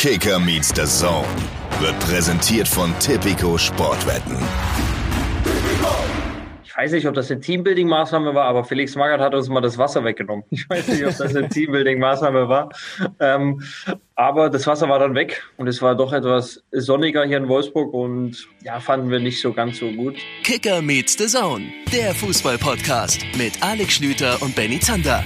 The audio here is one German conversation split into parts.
Kicker meets the Zone wird präsentiert von Tipico Sportwetten. Ich weiß nicht, ob das eine Teambuilding-Maßnahme war, aber Felix Magath hat uns mal das Wasser weggenommen. Ich weiß nicht, ob das eine Teambuilding-Maßnahme war. Ähm, aber das Wasser war dann weg und es war doch etwas sonniger hier in Wolfsburg und ja, fanden wir nicht so ganz so gut. Kicker meets the Zone, der Fußball-Podcast mit Alex Schlüter und Benny Zander.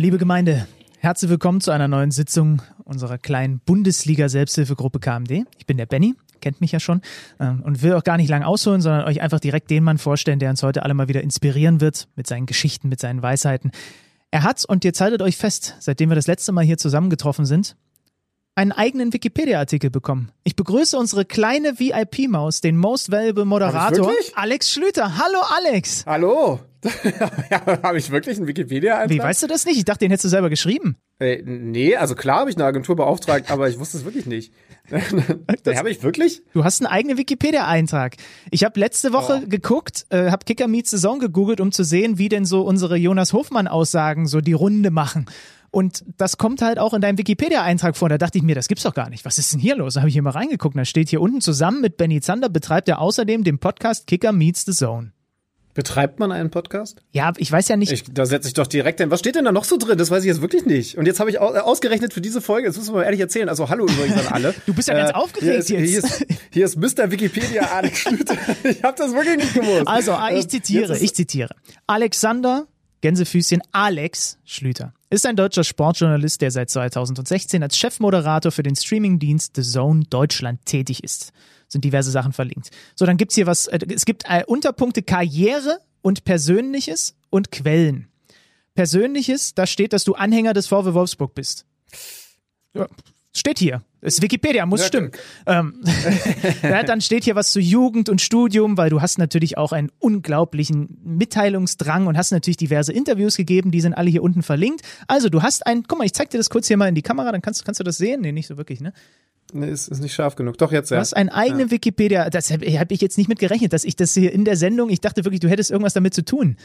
Liebe Gemeinde, herzlich willkommen zu einer neuen Sitzung unserer kleinen Bundesliga-Selbsthilfegruppe KMD. Ich bin der Benny, kennt mich ja schon ähm, und will auch gar nicht lang ausholen, sondern euch einfach direkt den Mann vorstellen, der uns heute alle mal wieder inspirieren wird mit seinen Geschichten, mit seinen Weisheiten. Er hat, und jetzt haltet euch fest, seitdem wir das letzte Mal hier zusammengetroffen sind, einen eigenen Wikipedia-Artikel bekommen. Ich begrüße unsere kleine VIP-Maus, den Most Valuable Moderator, Alex Schlüter. Hallo Alex. Hallo. ja, habe ich wirklich einen Wikipedia-Eintrag? Wie weißt du das nicht? Ich dachte, den hättest du selber geschrieben. Äh, nee, also klar habe ich eine Agentur beauftragt, aber ich wusste es wirklich nicht. den habe ich wirklich? Du hast einen eigenen Wikipedia-Eintrag. Ich habe letzte Woche oh. geguckt, äh, habe Kicker Meets Saison gegoogelt, um zu sehen, wie denn so unsere Jonas Hofmann-Aussagen so die Runde machen. Und das kommt halt auch in deinem Wikipedia-Eintrag vor. Da dachte ich mir, das gibt's doch gar nicht. Was ist denn hier los? Da habe ich hier mal reingeguckt. Da steht hier unten zusammen mit Benny Zander betreibt er außerdem den Podcast Kicker Meets the Zone. Betreibt man einen Podcast? Ja, ich weiß ja nicht. Ich, da setze ich doch direkt hin. Was steht denn da noch so drin? Das weiß ich jetzt wirklich nicht. Und jetzt habe ich ausgerechnet für diese Folge, das muss man mal ehrlich erzählen. Also hallo übrigens an alle. du bist ja äh, ganz aufgeregt hier ist, jetzt. Hier ist, hier ist Mr. Wikipedia Alex Schlüter. ich habe das wirklich nicht gewusst. Also, ah, ich zitiere, ich zitiere. Alexander Gänsefüßchen Alex Schlüter ist ein deutscher Sportjournalist, der seit 2016 als Chefmoderator für den Streamingdienst The Zone Deutschland tätig ist. Sind diverse Sachen verlinkt. So, dann gibt's hier was, äh, es gibt äh, Unterpunkte Karriere und Persönliches und Quellen. Persönliches, da steht, dass du Anhänger des VW Wolfsburg bist. Ja, steht hier. Das ist Wikipedia, muss ja, stimmen. Ähm, ja, dann steht hier was zu Jugend und Studium, weil du hast natürlich auch einen unglaublichen Mitteilungsdrang und hast natürlich diverse Interviews gegeben, die sind alle hier unten verlinkt. Also du hast ein, guck mal, ich zeig dir das kurz hier mal in die Kamera, dann kannst, kannst du das sehen? Nee, nicht so wirklich, ne? Nee, ist, ist nicht scharf genug. Doch, jetzt ja. Du hast einen eigenen ja. Wikipedia, das habe hab ich jetzt nicht mit gerechnet, dass ich das hier in der Sendung, ich dachte wirklich, du hättest irgendwas damit zu tun.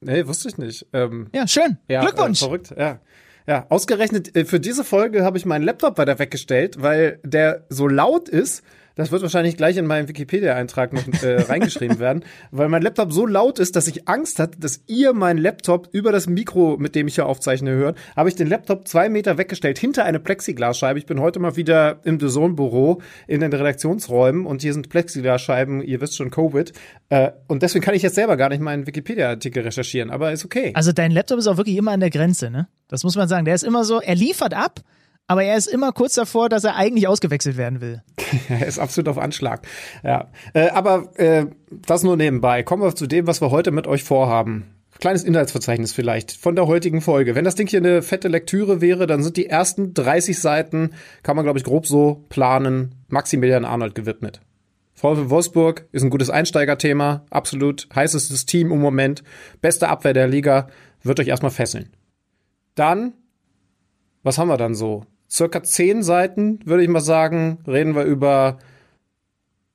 Nee, wusste ich nicht. Ähm, ja, schön. Ja, Glückwunsch. Äh, verrückt, ja. Ja, ausgerechnet äh, für diese Folge habe ich meinen Laptop weiter weggestellt, weil der so laut ist, das wird wahrscheinlich gleich in meinen Wikipedia-Eintrag noch äh, reingeschrieben werden, weil mein Laptop so laut ist, dass ich Angst hatte, dass ihr meinen Laptop über das Mikro, mit dem ich hier aufzeichne, hört. Habe ich den Laptop zwei Meter weggestellt hinter eine Plexiglasscheibe. Ich bin heute mal wieder im DAZN-Büro in den Redaktionsräumen und hier sind Plexiglasscheiben, ihr wisst schon, Covid. Äh, und deswegen kann ich jetzt selber gar nicht meinen Wikipedia-Artikel recherchieren, aber ist okay. Also dein Laptop ist auch wirklich immer an der Grenze, ne? Das muss man sagen. Der ist immer so, er liefert ab, aber er ist immer kurz davor, dass er eigentlich ausgewechselt werden will. er ist absolut auf Anschlag. Ja, äh, aber äh, das nur nebenbei. Kommen wir zu dem, was wir heute mit euch vorhaben. Kleines Inhaltsverzeichnis vielleicht von der heutigen Folge. Wenn das Ding hier eine fette Lektüre wäre, dann sind die ersten 30 Seiten, kann man glaube ich grob so planen, Maximilian Arnold gewidmet. VfL Wolfsburg ist ein gutes Einsteigerthema, absolut heißestes Team im Moment, beste Abwehr der Liga, wird euch erstmal fesseln. Dann, was haben wir dann so? Circa zehn Seiten, würde ich mal sagen, reden wir über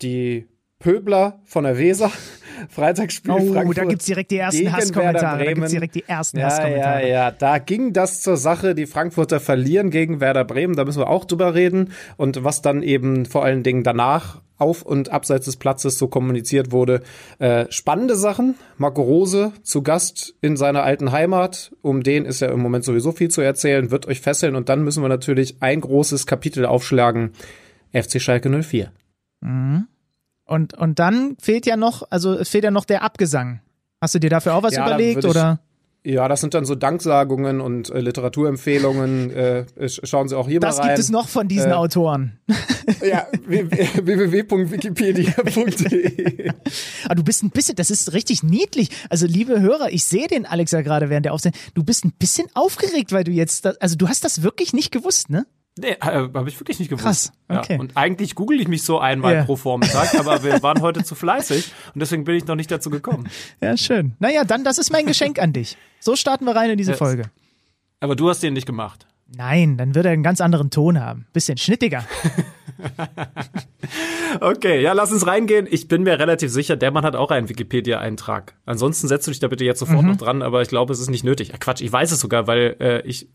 die Pöbler von der Weser. Freitagsspiel oh, Frankfurt. da gibt's direkt die ersten Hasskommentare. Da gibt's direkt die ersten ja, Hasskommentare. Ja, ja, da ging das zur Sache. Die Frankfurter verlieren gegen Werder Bremen. Da müssen wir auch drüber reden. Und was dann eben vor allen Dingen danach auf und abseits des Platzes so kommuniziert wurde. Äh, spannende Sachen. Marco Rose zu Gast in seiner alten Heimat. Um den ist ja im Moment sowieso viel zu erzählen, wird euch fesseln. Und dann müssen wir natürlich ein großes Kapitel aufschlagen. FC Schalke 04. Mhm. Und, und dann fehlt ja noch, also es fehlt ja noch der Abgesang. Hast du dir dafür auch was ja, überlegt oder? Ja, das sind dann so Danksagungen und äh, Literaturempfehlungen. Äh, schauen Sie auch hier das mal rein. Das gibt es noch von diesen äh, Autoren. Ja, www.wikipedia.de. Aber ah, du bist ein bisschen, das ist richtig niedlich. Also, liebe Hörer, ich sehe den Alexa gerade während der Aufzeichnung. Du bist ein bisschen aufgeregt, weil du jetzt, also du hast das wirklich nicht gewusst, ne? Nee, äh, habe ich wirklich nicht gewusst. Krass, okay. Ja, und eigentlich google ich mich so einmal ja. pro Vormittag, aber wir waren heute zu fleißig und deswegen bin ich noch nicht dazu gekommen. Ja, schön. Naja, dann, das ist mein Geschenk an dich. So starten wir rein in diese Folge. Aber du hast den nicht gemacht. Nein, dann wird er einen ganz anderen Ton haben. Bisschen schnittiger. okay, ja, lass uns reingehen. Ich bin mir relativ sicher, der Mann hat auch einen Wikipedia-Eintrag. Ansonsten setzt du dich da bitte jetzt sofort mhm. noch dran, aber ich glaube, es ist nicht nötig. Quatsch, ich weiß es sogar, weil äh, ich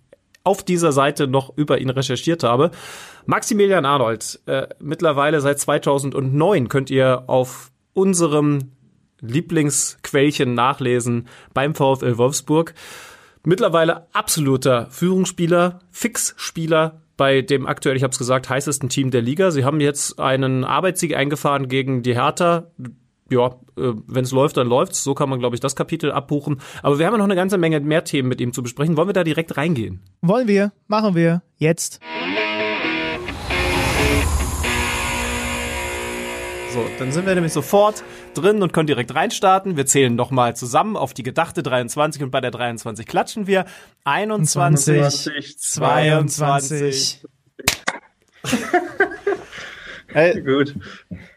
auf dieser Seite noch über ihn recherchiert habe. Maximilian Arnold, äh, mittlerweile seit 2009 könnt ihr auf unserem Lieblingsquellchen nachlesen beim VfL Wolfsburg. Mittlerweile absoluter Führungsspieler, Fixspieler bei dem aktuell, ich habe es gesagt, heißesten Team der Liga. Sie haben jetzt einen Arbeitssieg eingefahren gegen die Hertha. Ja, äh, wenn es läuft, dann läuft's. So kann man, glaube ich, das Kapitel abbuchen. Aber wir haben ja noch eine ganze Menge mehr Themen mit ihm zu besprechen. Wollen wir da direkt reingehen? Wollen wir, machen wir, jetzt. So, dann sind wir nämlich sofort drin und können direkt reinstarten. Wir zählen nochmal zusammen auf die gedachte 23 und bei der 23 klatschen wir. 21, 20, 22. 22. Hey, Gut.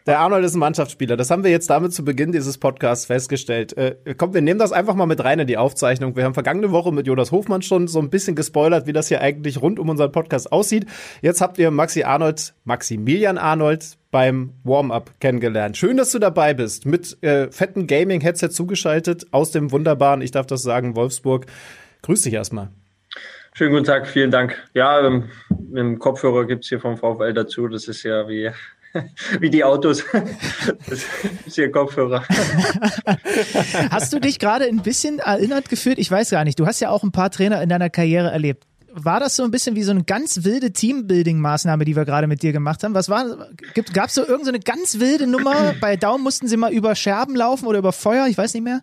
Der Arnold ist ein Mannschaftsspieler. Das haben wir jetzt damit zu Beginn dieses Podcasts festgestellt. Äh, komm, wir nehmen das einfach mal mit rein in die Aufzeichnung. Wir haben vergangene Woche mit Jonas Hofmann schon so ein bisschen gespoilert, wie das hier eigentlich rund um unseren Podcast aussieht. Jetzt habt ihr Maxi Arnold, Maximilian Arnold beim Warm-up kennengelernt. Schön, dass du dabei bist. Mit äh, fetten Gaming-Headset zugeschaltet aus dem wunderbaren, ich darf das sagen, Wolfsburg. Grüß dich erstmal. Schönen guten Tag, vielen Dank. Ja, ähm, mit dem Kopfhörer gibt es hier vom VfL dazu. Das ist ja wie, wie die Autos. Das ist hier Kopfhörer. Hast du dich gerade ein bisschen erinnert gefühlt? Ich weiß gar nicht. Du hast ja auch ein paar Trainer in deiner Karriere erlebt. War das so ein bisschen wie so eine ganz wilde Teambuilding-Maßnahme, die wir gerade mit dir gemacht haben? Was war, gab es so irgendeine so ganz wilde Nummer? Bei Daumen mussten sie mal über Scherben laufen oder über Feuer? Ich weiß nicht mehr.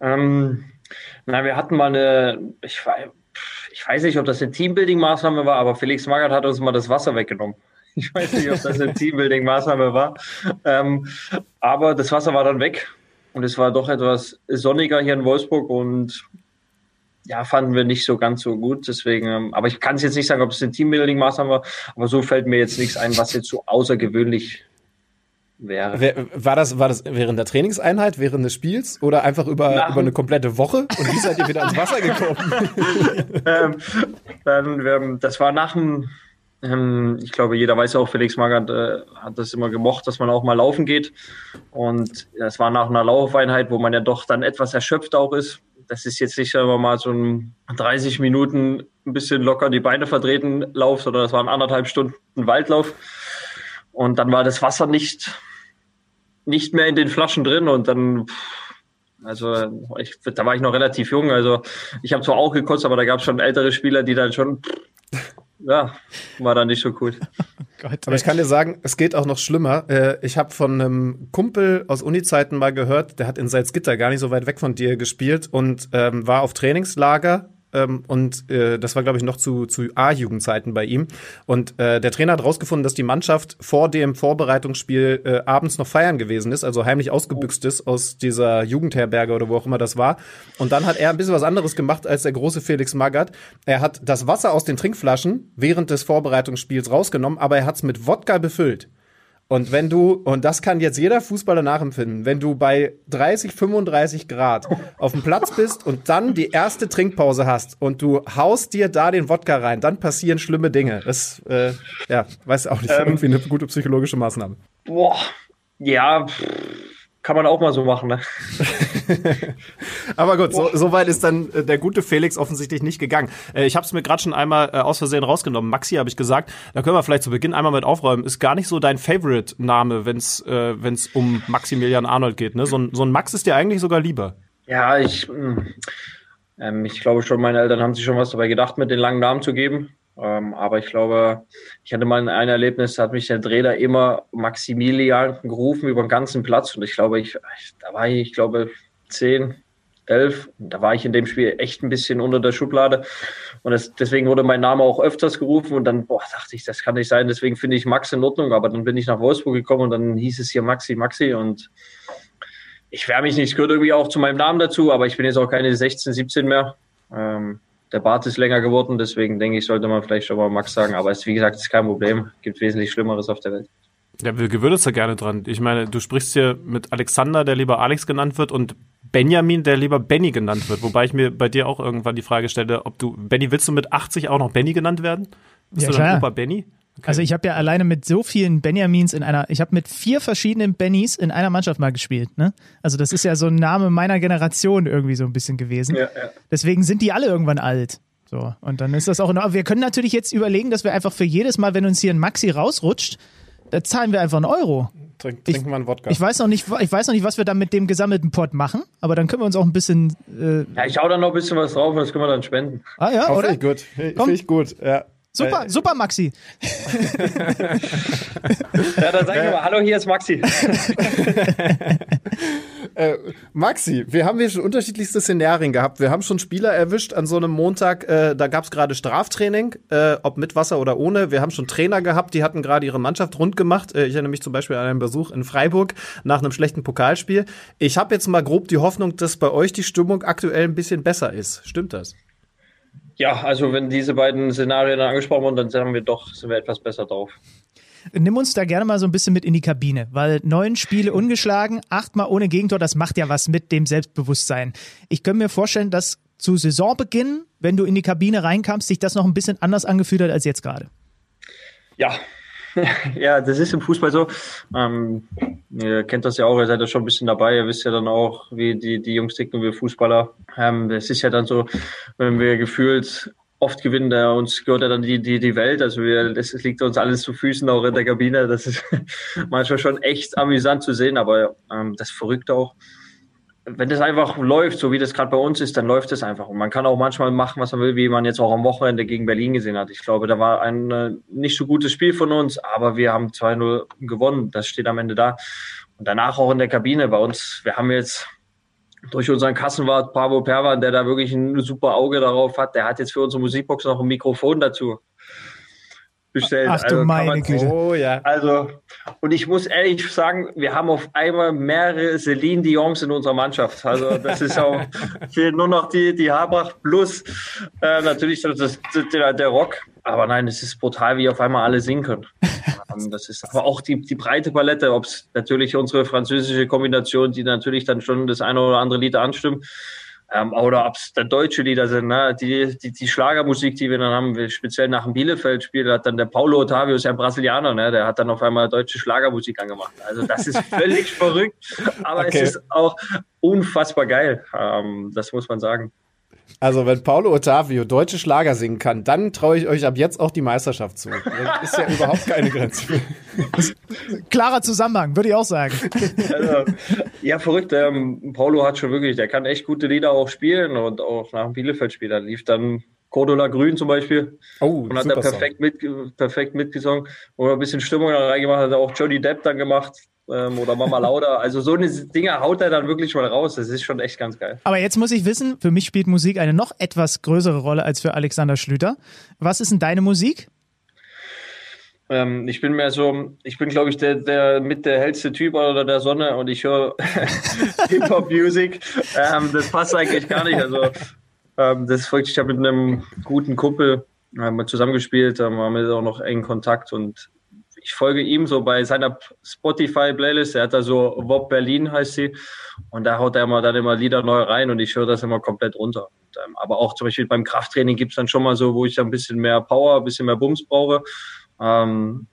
Ähm, na, wir hatten mal eine, ich war, ich weiß nicht, ob das eine Teambuilding-Maßnahme war, aber Felix Magath hat uns mal das Wasser weggenommen. Ich weiß nicht, ob das eine Teambuilding-Maßnahme war. Ähm, aber das Wasser war dann weg und es war doch etwas sonniger hier in Wolfsburg und ja, fanden wir nicht so ganz so gut. Deswegen, ähm, aber ich kann es jetzt nicht sagen, ob es eine Teambuilding-Maßnahme war, aber so fällt mir jetzt nichts ein, was jetzt so außergewöhnlich wäre. War das, war das während der Trainingseinheit, während des Spiels oder einfach über, über eine komplette Woche? Und wie seid ihr wieder ans Wasser gekommen? ähm, dann, ähm, das war nach dem, ähm, ich glaube, jeder weiß auch, Felix Magath äh, hat das immer gemocht, dass man auch mal laufen geht. Und das war nach einer Laufeinheit, wo man ja doch dann etwas erschöpft auch ist. Das ist jetzt nicht immer mal so ein 30 Minuten ein bisschen locker die Beine vertreten Lauf, sondern das waren anderthalb Stunden Waldlauf. Und dann war das Wasser nicht nicht mehr in den Flaschen drin und dann, also ich, da war ich noch relativ jung, also ich habe zwar auch gekotzt, aber da gab es schon ältere Spieler, die dann schon, ja, war dann nicht so cool. Gott, aber ich kann dir sagen, es geht auch noch schlimmer. Äh, ich habe von einem Kumpel aus Uni-Zeiten mal gehört, der hat in Salzgitter gar nicht so weit weg von dir gespielt und ähm, war auf Trainingslager ähm, und äh, das war, glaube ich, noch zu, zu A-Jugendzeiten bei ihm. Und äh, der Trainer hat rausgefunden, dass die Mannschaft vor dem Vorbereitungsspiel äh, abends noch feiern gewesen ist, also heimlich ausgebüxt ist aus dieser Jugendherberge oder wo auch immer das war. Und dann hat er ein bisschen was anderes gemacht als der große Felix Magath. Er hat das Wasser aus den Trinkflaschen während des Vorbereitungsspiels rausgenommen, aber er hat es mit Wodka befüllt. Und wenn du, und das kann jetzt jeder Fußballer nachempfinden, wenn du bei 30, 35 Grad auf dem Platz bist und dann die erste Trinkpause hast und du haust dir da den Wodka rein, dann passieren schlimme Dinge. Das, äh, ja, weiß auch nicht, ähm, irgendwie eine gute psychologische Maßnahme. Boah, ja, kann man auch mal so machen, ne? Aber gut, so, so weit ist dann äh, der gute Felix offensichtlich nicht gegangen. Äh, ich habe es mir gerade schon einmal äh, aus Versehen rausgenommen. Maxi habe ich gesagt. Da können wir vielleicht zu Beginn einmal mit aufräumen. Ist gar nicht so dein Favorite-Name, wenn es äh, wenn's um Maximilian Arnold geht. Ne? So, ein, so ein Max ist dir eigentlich sogar lieber. Ja, ich, hm, ähm, ich glaube schon, meine Eltern haben sich schon was dabei gedacht, mit den langen Namen zu geben. Ähm, aber ich glaube, ich hatte mal ein Erlebnis, da hat mich der Trainer immer Maximilian gerufen über den ganzen Platz. Und ich glaube, ich, da war ich, ich glaube, zehn, elf. Da war ich in dem Spiel echt ein bisschen unter der Schublade. Und das, deswegen wurde mein Name auch öfters gerufen. Und dann boah, dachte ich, das kann nicht sein. Deswegen finde ich Max in Ordnung. Aber dann bin ich nach Wolfsburg gekommen und dann hieß es hier Maxi, Maxi. Und ich wehre mich nicht, es gehört irgendwie auch zu meinem Namen dazu. Aber ich bin jetzt auch keine 16, 17 mehr. Ähm, der Bart ist länger geworden, deswegen denke ich, sollte man vielleicht schon mal Max sagen. Aber es, wie gesagt, ist kein Problem. Gibt wesentlich Schlimmeres auf der Welt. Ja, wir gewöhnen uns da gerne dran. Ich meine, du sprichst hier mit Alexander, der lieber Alex genannt wird, und Benjamin, der lieber Benny genannt wird. Wobei ich mir bei dir auch irgendwann die Frage stelle, ob du, Benny, willst du mit 80 auch noch Benny genannt werden? Bist ja, du dann Opa Benny? Also ich habe ja alleine mit so vielen Benjamins in einer, ich habe mit vier verschiedenen Bennys in einer Mannschaft mal gespielt. Ne? Also das ist ja so ein Name meiner Generation irgendwie so ein bisschen gewesen. Ja, ja. Deswegen sind die alle irgendwann alt. So, und dann ist das auch in Ordnung. Wir können natürlich jetzt überlegen, dass wir einfach für jedes Mal, wenn uns hier ein Maxi rausrutscht, da zahlen wir einfach einen Euro. Trink, trinken wir einen Wodka. Ich weiß, noch nicht, ich weiß noch nicht, was wir dann mit dem gesammelten Pot machen, aber dann können wir uns auch ein bisschen. Äh ja, ich hau da noch ein bisschen was drauf und das können wir dann spenden. Ah ja, oh, oder? Finde ich gut. Finde ich gut, ja. Super, äh, super, Maxi. ja, dann sag ich mal, hallo, hier ist Maxi. äh, Maxi, wir haben hier schon unterschiedlichste Szenarien gehabt. Wir haben schon Spieler erwischt an so einem Montag, äh, da gab es gerade Straftraining, äh, ob mit Wasser oder ohne. Wir haben schon Trainer gehabt, die hatten gerade ihre Mannschaft rund gemacht. Äh, ich erinnere mich zum Beispiel an einen Besuch in Freiburg nach einem schlechten Pokalspiel. Ich habe jetzt mal grob die Hoffnung, dass bei euch die Stimmung aktuell ein bisschen besser ist. Stimmt das? Ja, also wenn diese beiden Szenarien angesprochen wurden, dann sagen wir doch, sind wir etwas besser drauf. Nimm uns da gerne mal so ein bisschen mit in die Kabine, weil neun Spiele ungeschlagen, achtmal ohne Gegentor, das macht ja was mit dem Selbstbewusstsein. Ich könnte mir vorstellen, dass zu Saisonbeginn, wenn du in die Kabine reinkamst, sich das noch ein bisschen anders angefühlt hat als jetzt gerade. Ja, ja, das ist im Fußball so. Ähm, ihr kennt das ja auch, ihr seid ja schon ein bisschen dabei, ihr wisst ja dann auch, wie die, die Jungs ticken, wir Fußballer. Ähm, es ist ja dann so, wenn wir gefühlt oft gewinnen, da uns gehört ja dann die, die, die Welt. Also wir, das liegt uns alles zu Füßen auch in der Kabine. Das ist manchmal schon echt amüsant zu sehen, aber ähm, das verrückt auch wenn das einfach läuft, so wie das gerade bei uns ist, dann läuft es einfach. Und man kann auch manchmal machen, was man will, wie man jetzt auch am Wochenende gegen Berlin gesehen hat. Ich glaube, da war ein äh, nicht so gutes Spiel von uns, aber wir haben 2-0 gewonnen. Das steht am Ende da. Und danach auch in der Kabine bei uns. Wir haben jetzt durch unseren Kassenwart Pavo Perwan, der da wirklich ein super Auge darauf hat, der hat jetzt für unsere Musikbox noch ein Mikrofon dazu bestellt. Ach du also meine Güte. Oh, ja. Also, und ich muss ehrlich sagen, wir haben auf einmal mehrere Celine Dions in unserer Mannschaft. Also, das ist auch, fehlt nur noch die, die Habrach plus, äh, natürlich das, das, der, der Rock. Aber nein, es ist brutal, wie auf einmal alle singen können. Ähm, das ist aber auch die, die breite Palette, ob es natürlich unsere französische Kombination, die natürlich dann schon das eine oder andere Lied anstimmt, ähm, oder ob es dann deutsche Lieder sind, ne? die, die, die Schlagermusik, die wir dann haben, speziell nach dem Bielefeld-Spiel, hat dann der Paulo Ottavio, ist ja ein Brasilianer, ne? der hat dann auf einmal deutsche Schlagermusik angemacht. Also das ist völlig verrückt, aber okay. es ist auch unfassbar geil, ähm, das muss man sagen. Also, wenn Paulo Ottavio deutsche Schlager singen kann, dann traue ich euch ab jetzt auch die Meisterschaft zu. Das ist ja überhaupt keine Grenze. Klarer Zusammenhang, würde ich auch sagen. Also, ja, verrückt. Ähm, Paulo hat schon wirklich, der kann echt gute Lieder auch spielen und auch nach dem Bielefeld-Spiel. Da lief dann Cordula Grün zum Beispiel. Oh, und hat er perfekt, mit, perfekt mitgesungen. Oder ein bisschen Stimmung da reingemacht, hat er auch Johnny Depp dann gemacht ähm, oder Mama Lauda. Also so eine Dinge haut er dann wirklich mal raus. Das ist schon echt ganz geil. Aber jetzt muss ich wissen, für mich spielt Musik eine noch etwas größere Rolle als für Alexander Schlüter. Was ist denn deine Musik? Ähm, ich bin mehr so, ich bin glaube ich der, der mit der hellste Typ oder der Sonne und ich höre Hip-Hop-Music. Ähm, das passt eigentlich gar nicht. Also ähm, das folgt, ich habe mit einem guten Kumpel haben wir zusammengespielt, haben wir auch noch engen Kontakt und ich folge ihm so bei seiner Spotify-Playlist. Er hat da so Wob Berlin heißt sie. Und da haut er immer dann immer Lieder neu rein und ich höre das immer komplett runter. Und, ähm, aber auch zum Beispiel beim Krafttraining gibt's dann schon mal so, wo ich ein bisschen mehr Power, ein bisschen mehr Bums brauche. Ähm,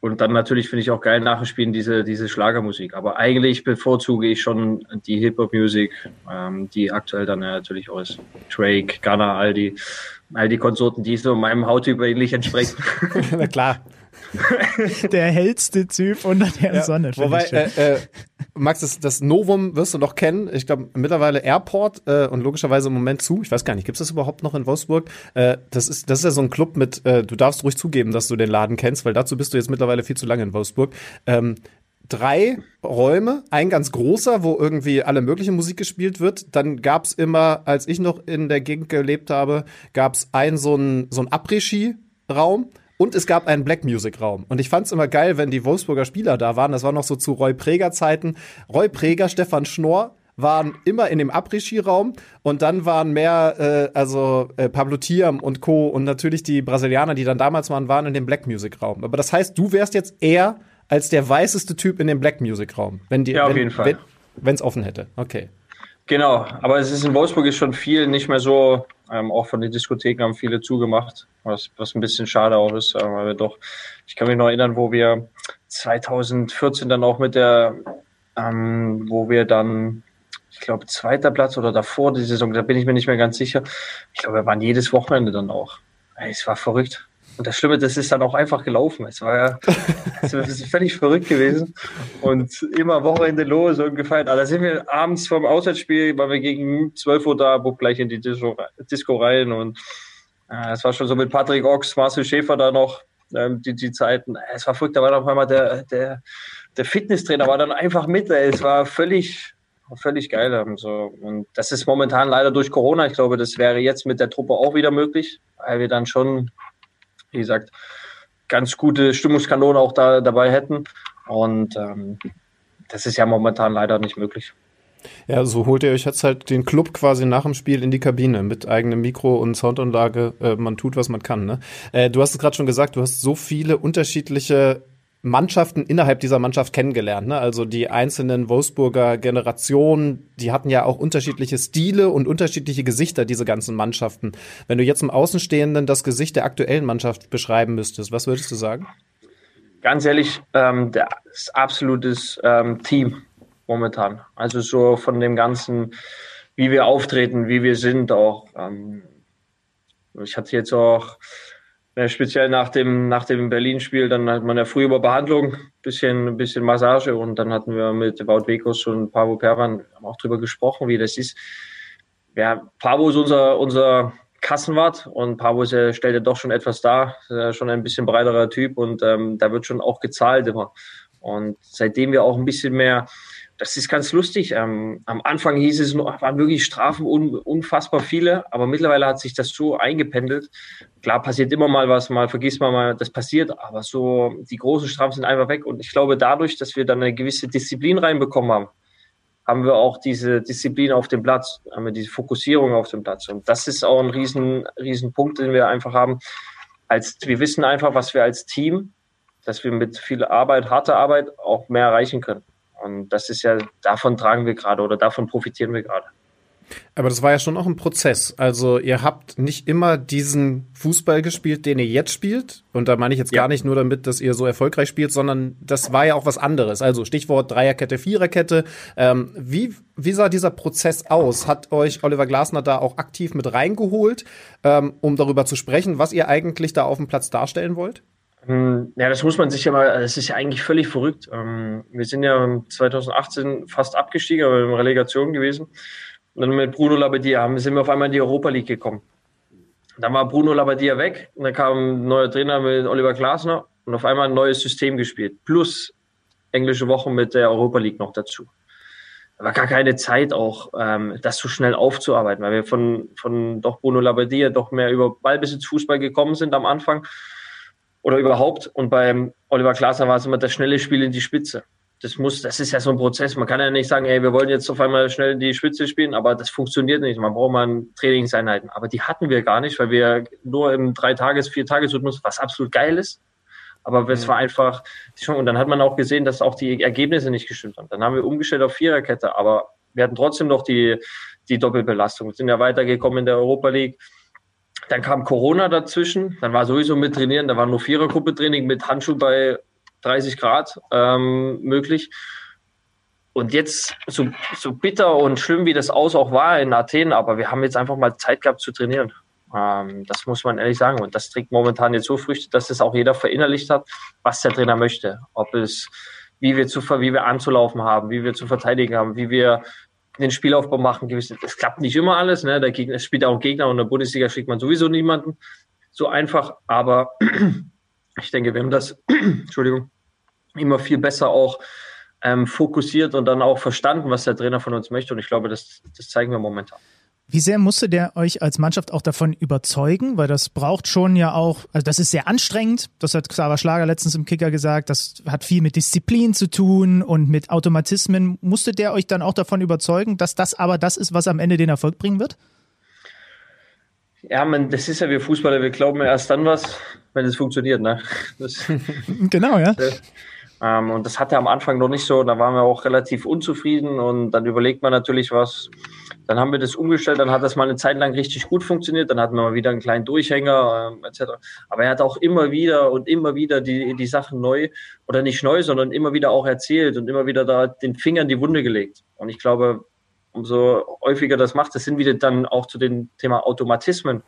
und dann natürlich finde ich auch geil nachspielen diese, diese Schlagermusik. Aber eigentlich bevorzuge ich schon die Hip-Hop-Musik, ähm, die aktuell dann ja natürlich auch ist. Drake, Gunner, all die, all die Konsorten, die so meinem Hauttyp ähnlich entsprechen. Na klar. der hellste Typ unter der ja, Sonne. Wobei, äh, äh, Max, das, das Novum wirst du noch kennen. Ich glaube, mittlerweile Airport äh, und logischerweise im Moment zu. Ich weiß gar nicht, gibt es das überhaupt noch in Wolfsburg? Äh, das, ist, das ist ja so ein Club mit, äh, du darfst ruhig zugeben, dass du den Laden kennst, weil dazu bist du jetzt mittlerweile viel zu lange in Wolfsburg. Ähm, drei Räume, ein ganz großer, wo irgendwie alle mögliche Musik gespielt wird. Dann gab's immer, als ich noch in der Gegend gelebt habe, gab's ein so ein so ein Après-Ski-Raum und es gab einen Black Music Raum. Und ich fand es immer geil, wenn die Wolfsburger Spieler da waren. Das war noch so zu Roy Preger Zeiten. Roy Preger, Stefan Schnorr waren immer in dem Après-Ski-Raum und dann waren mehr, äh, also äh, Pablo Tiam und Co. und natürlich die Brasilianer, die dann damals waren, waren in dem Black Music Raum. Aber das heißt, du wärst jetzt eher als der weißeste Typ in dem Black Music Raum, wenn die, ja, auf wenn, jeden Fall. wenn es offen hätte. Okay. Genau, aber es ist in Wolfsburg ist schon viel nicht mehr so, ähm, auch von den Diskotheken haben viele zugemacht, was, was ein bisschen schade auch ist, äh, weil wir doch, ich kann mich noch erinnern, wo wir 2014 dann auch mit der, ähm, wo wir dann, ich glaube, zweiter Platz oder davor die Saison, da bin ich mir nicht mehr ganz sicher. Ich glaube, wir waren jedes Wochenende dann auch. Es war verrückt. Und das Schlimme, das ist dann auch einfach gelaufen. Es war ja es ist völlig verrückt gewesen. Und immer Wochenende los und gefeiert. Aber da sind wir abends vom Auswärtsspiel, waren wir gegen 12 Uhr da, wo gleich in die Disco, Disco rein. Und äh, es war schon so mit Patrick Ochs, Marcel Schäfer da noch, ähm, die, die Zeiten. Es war verrückt, da war dann auf einmal der, der, der Fitnesstrainer war dann einfach mit. Es war völlig, völlig geil. So. Und das ist momentan leider durch Corona. Ich glaube, das wäre jetzt mit der Truppe auch wieder möglich, weil wir dann schon wie gesagt, ganz gute Stimmungskanone auch da dabei hätten. Und ähm, das ist ja momentan leider nicht möglich. Ja, so holt ihr euch jetzt halt den Club quasi nach dem Spiel in die Kabine mit eigenem Mikro und Soundanlage. Äh, man tut, was man kann. Ne? Äh, du hast es gerade schon gesagt, du hast so viele unterschiedliche Mannschaften innerhalb dieser Mannschaft kennengelernt. Ne? Also die einzelnen Wolfsburger Generationen, die hatten ja auch unterschiedliche Stile und unterschiedliche Gesichter, diese ganzen Mannschaften. Wenn du jetzt im Außenstehenden das Gesicht der aktuellen Mannschaft beschreiben müsstest, was würdest du sagen? Ganz ehrlich, ähm, das absolutes ähm, Team momentan. Also so von dem ganzen, wie wir auftreten, wie wir sind auch. Ähm, ich hatte jetzt auch ja, speziell nach dem, nach dem Berlin-Spiel, dann hat man ja früh über Behandlung, bisschen, bisschen Massage und dann hatten wir mit Wout Wekos und Pavo Perwan auch drüber gesprochen, wie das ist. Ja, Pavo ist unser, unser Kassenwart und Pavo ist, ja, stellt ja doch schon etwas dar, ist schon ein bisschen breiterer Typ und ähm, da wird schon auch gezahlt immer. Und seitdem wir auch ein bisschen mehr das ist ganz lustig. Ähm, am Anfang hieß es, noch, waren wirklich Strafen un, unfassbar viele, aber mittlerweile hat sich das so eingependelt. Klar passiert immer mal was, mal vergisst man mal, das passiert, aber so die großen Strafen sind einfach weg. Und ich glaube, dadurch, dass wir dann eine gewisse Disziplin reinbekommen haben, haben wir auch diese Disziplin auf dem Platz, haben wir diese Fokussierung auf dem Platz. Und das ist auch ein riesen, riesen Punkt, den wir einfach haben. Als, wir wissen einfach, was wir als Team, dass wir mit viel Arbeit, harter Arbeit auch mehr erreichen können. Und das ist ja, davon tragen wir gerade oder davon profitieren wir gerade. Aber das war ja schon auch ein Prozess. Also ihr habt nicht immer diesen Fußball gespielt, den ihr jetzt spielt. Und da meine ich jetzt ja. gar nicht nur damit, dass ihr so erfolgreich spielt, sondern das war ja auch was anderes. Also Stichwort Dreierkette, Viererkette. Ähm, wie, wie sah dieser Prozess aus? Hat euch Oliver Glasner da auch aktiv mit reingeholt, ähm, um darüber zu sprechen, was ihr eigentlich da auf dem Platz darstellen wollt? Hm, ja, das muss man sich ja mal, das ist ja eigentlich völlig verrückt. Ähm, wir sind ja 2018 fast abgestiegen, aber in Relegation gewesen. Und dann mit Bruno Labbadia sind wir auf einmal in die Europa League gekommen. Dann war Bruno Labbadia weg und dann kam ein neuer Trainer mit Oliver Glasner und auf einmal ein neues System gespielt. Plus englische Wochen mit der Europa League noch dazu. Da war gar keine Zeit auch, ähm, das so schnell aufzuarbeiten, weil wir von, von doch Bruno Labbadia doch mehr über Ballbesitz Fußball gekommen sind am Anfang oder überhaupt. Und beim Oliver Glasner war es immer das schnelle Spiel in die Spitze. Das muss, das ist ja so ein Prozess. Man kann ja nicht sagen, ey, wir wollen jetzt auf einmal schnell in die Spitze spielen, aber das funktioniert nicht. Man braucht mal Trainingseinheiten. Aber die hatten wir gar nicht, weil wir nur im Drei-Tages-, Vier-Tages-Rhythmus, was absolut geil ist. Aber es war einfach, und dann hat man auch gesehen, dass auch die Ergebnisse nicht gestimmt haben. Dann haben wir umgestellt auf Viererkette, aber wir hatten trotzdem noch die, die Doppelbelastung. Wir sind ja weitergekommen in der Europa League. Dann kam Corona dazwischen, dann war sowieso mit Trainieren, da war nur Vierergruppe Training mit Handschuh bei 30 Grad ähm, möglich. Und jetzt, so, so bitter und schlimm wie das aus auch war in Athen, aber wir haben jetzt einfach mal Zeit gehabt zu trainieren. Ähm, das muss man ehrlich sagen. Und das trägt momentan jetzt so Früchte, dass es auch jeder verinnerlicht hat, was der Trainer möchte. Ob es, wie wir zu, wie wir anzulaufen haben, wie wir zu verteidigen haben, wie wir den Spielaufbau machen. Es klappt nicht immer alles. Ne? Der Gegner, es spielt auch ein Gegner und in der Bundesliga schickt man sowieso niemanden. So einfach. Aber ich denke, wir haben das, Entschuldigung, immer viel besser auch ähm, fokussiert und dann auch verstanden, was der Trainer von uns möchte. Und ich glaube, das, das zeigen wir momentan. Wie sehr musste der euch als Mannschaft auch davon überzeugen? Weil das braucht schon ja auch, also das ist sehr anstrengend. Das hat Xaver Schlager letztens im Kicker gesagt. Das hat viel mit Disziplin zu tun und mit Automatismen. Musste der euch dann auch davon überzeugen, dass das aber das ist, was am Ende den Erfolg bringen wird? Ja, man, das ist ja wie Fußballer. Wir glauben ja erst dann was, wenn es funktioniert. Ne? Das, genau, ja. Ähm, und das hatte am Anfang noch nicht so, da waren wir auch relativ unzufrieden und dann überlegt man natürlich was. Dann haben wir das umgestellt, dann hat das mal eine Zeit lang richtig gut funktioniert, dann hatten wir mal wieder einen kleinen Durchhänger äh, etc. Aber er hat auch immer wieder und immer wieder die, die Sachen neu oder nicht neu, sondern immer wieder auch erzählt und immer wieder da den Finger in die Wunde gelegt. Und ich glaube, umso häufiger das macht, das sind wieder dann auch zu dem Thema Automatismen.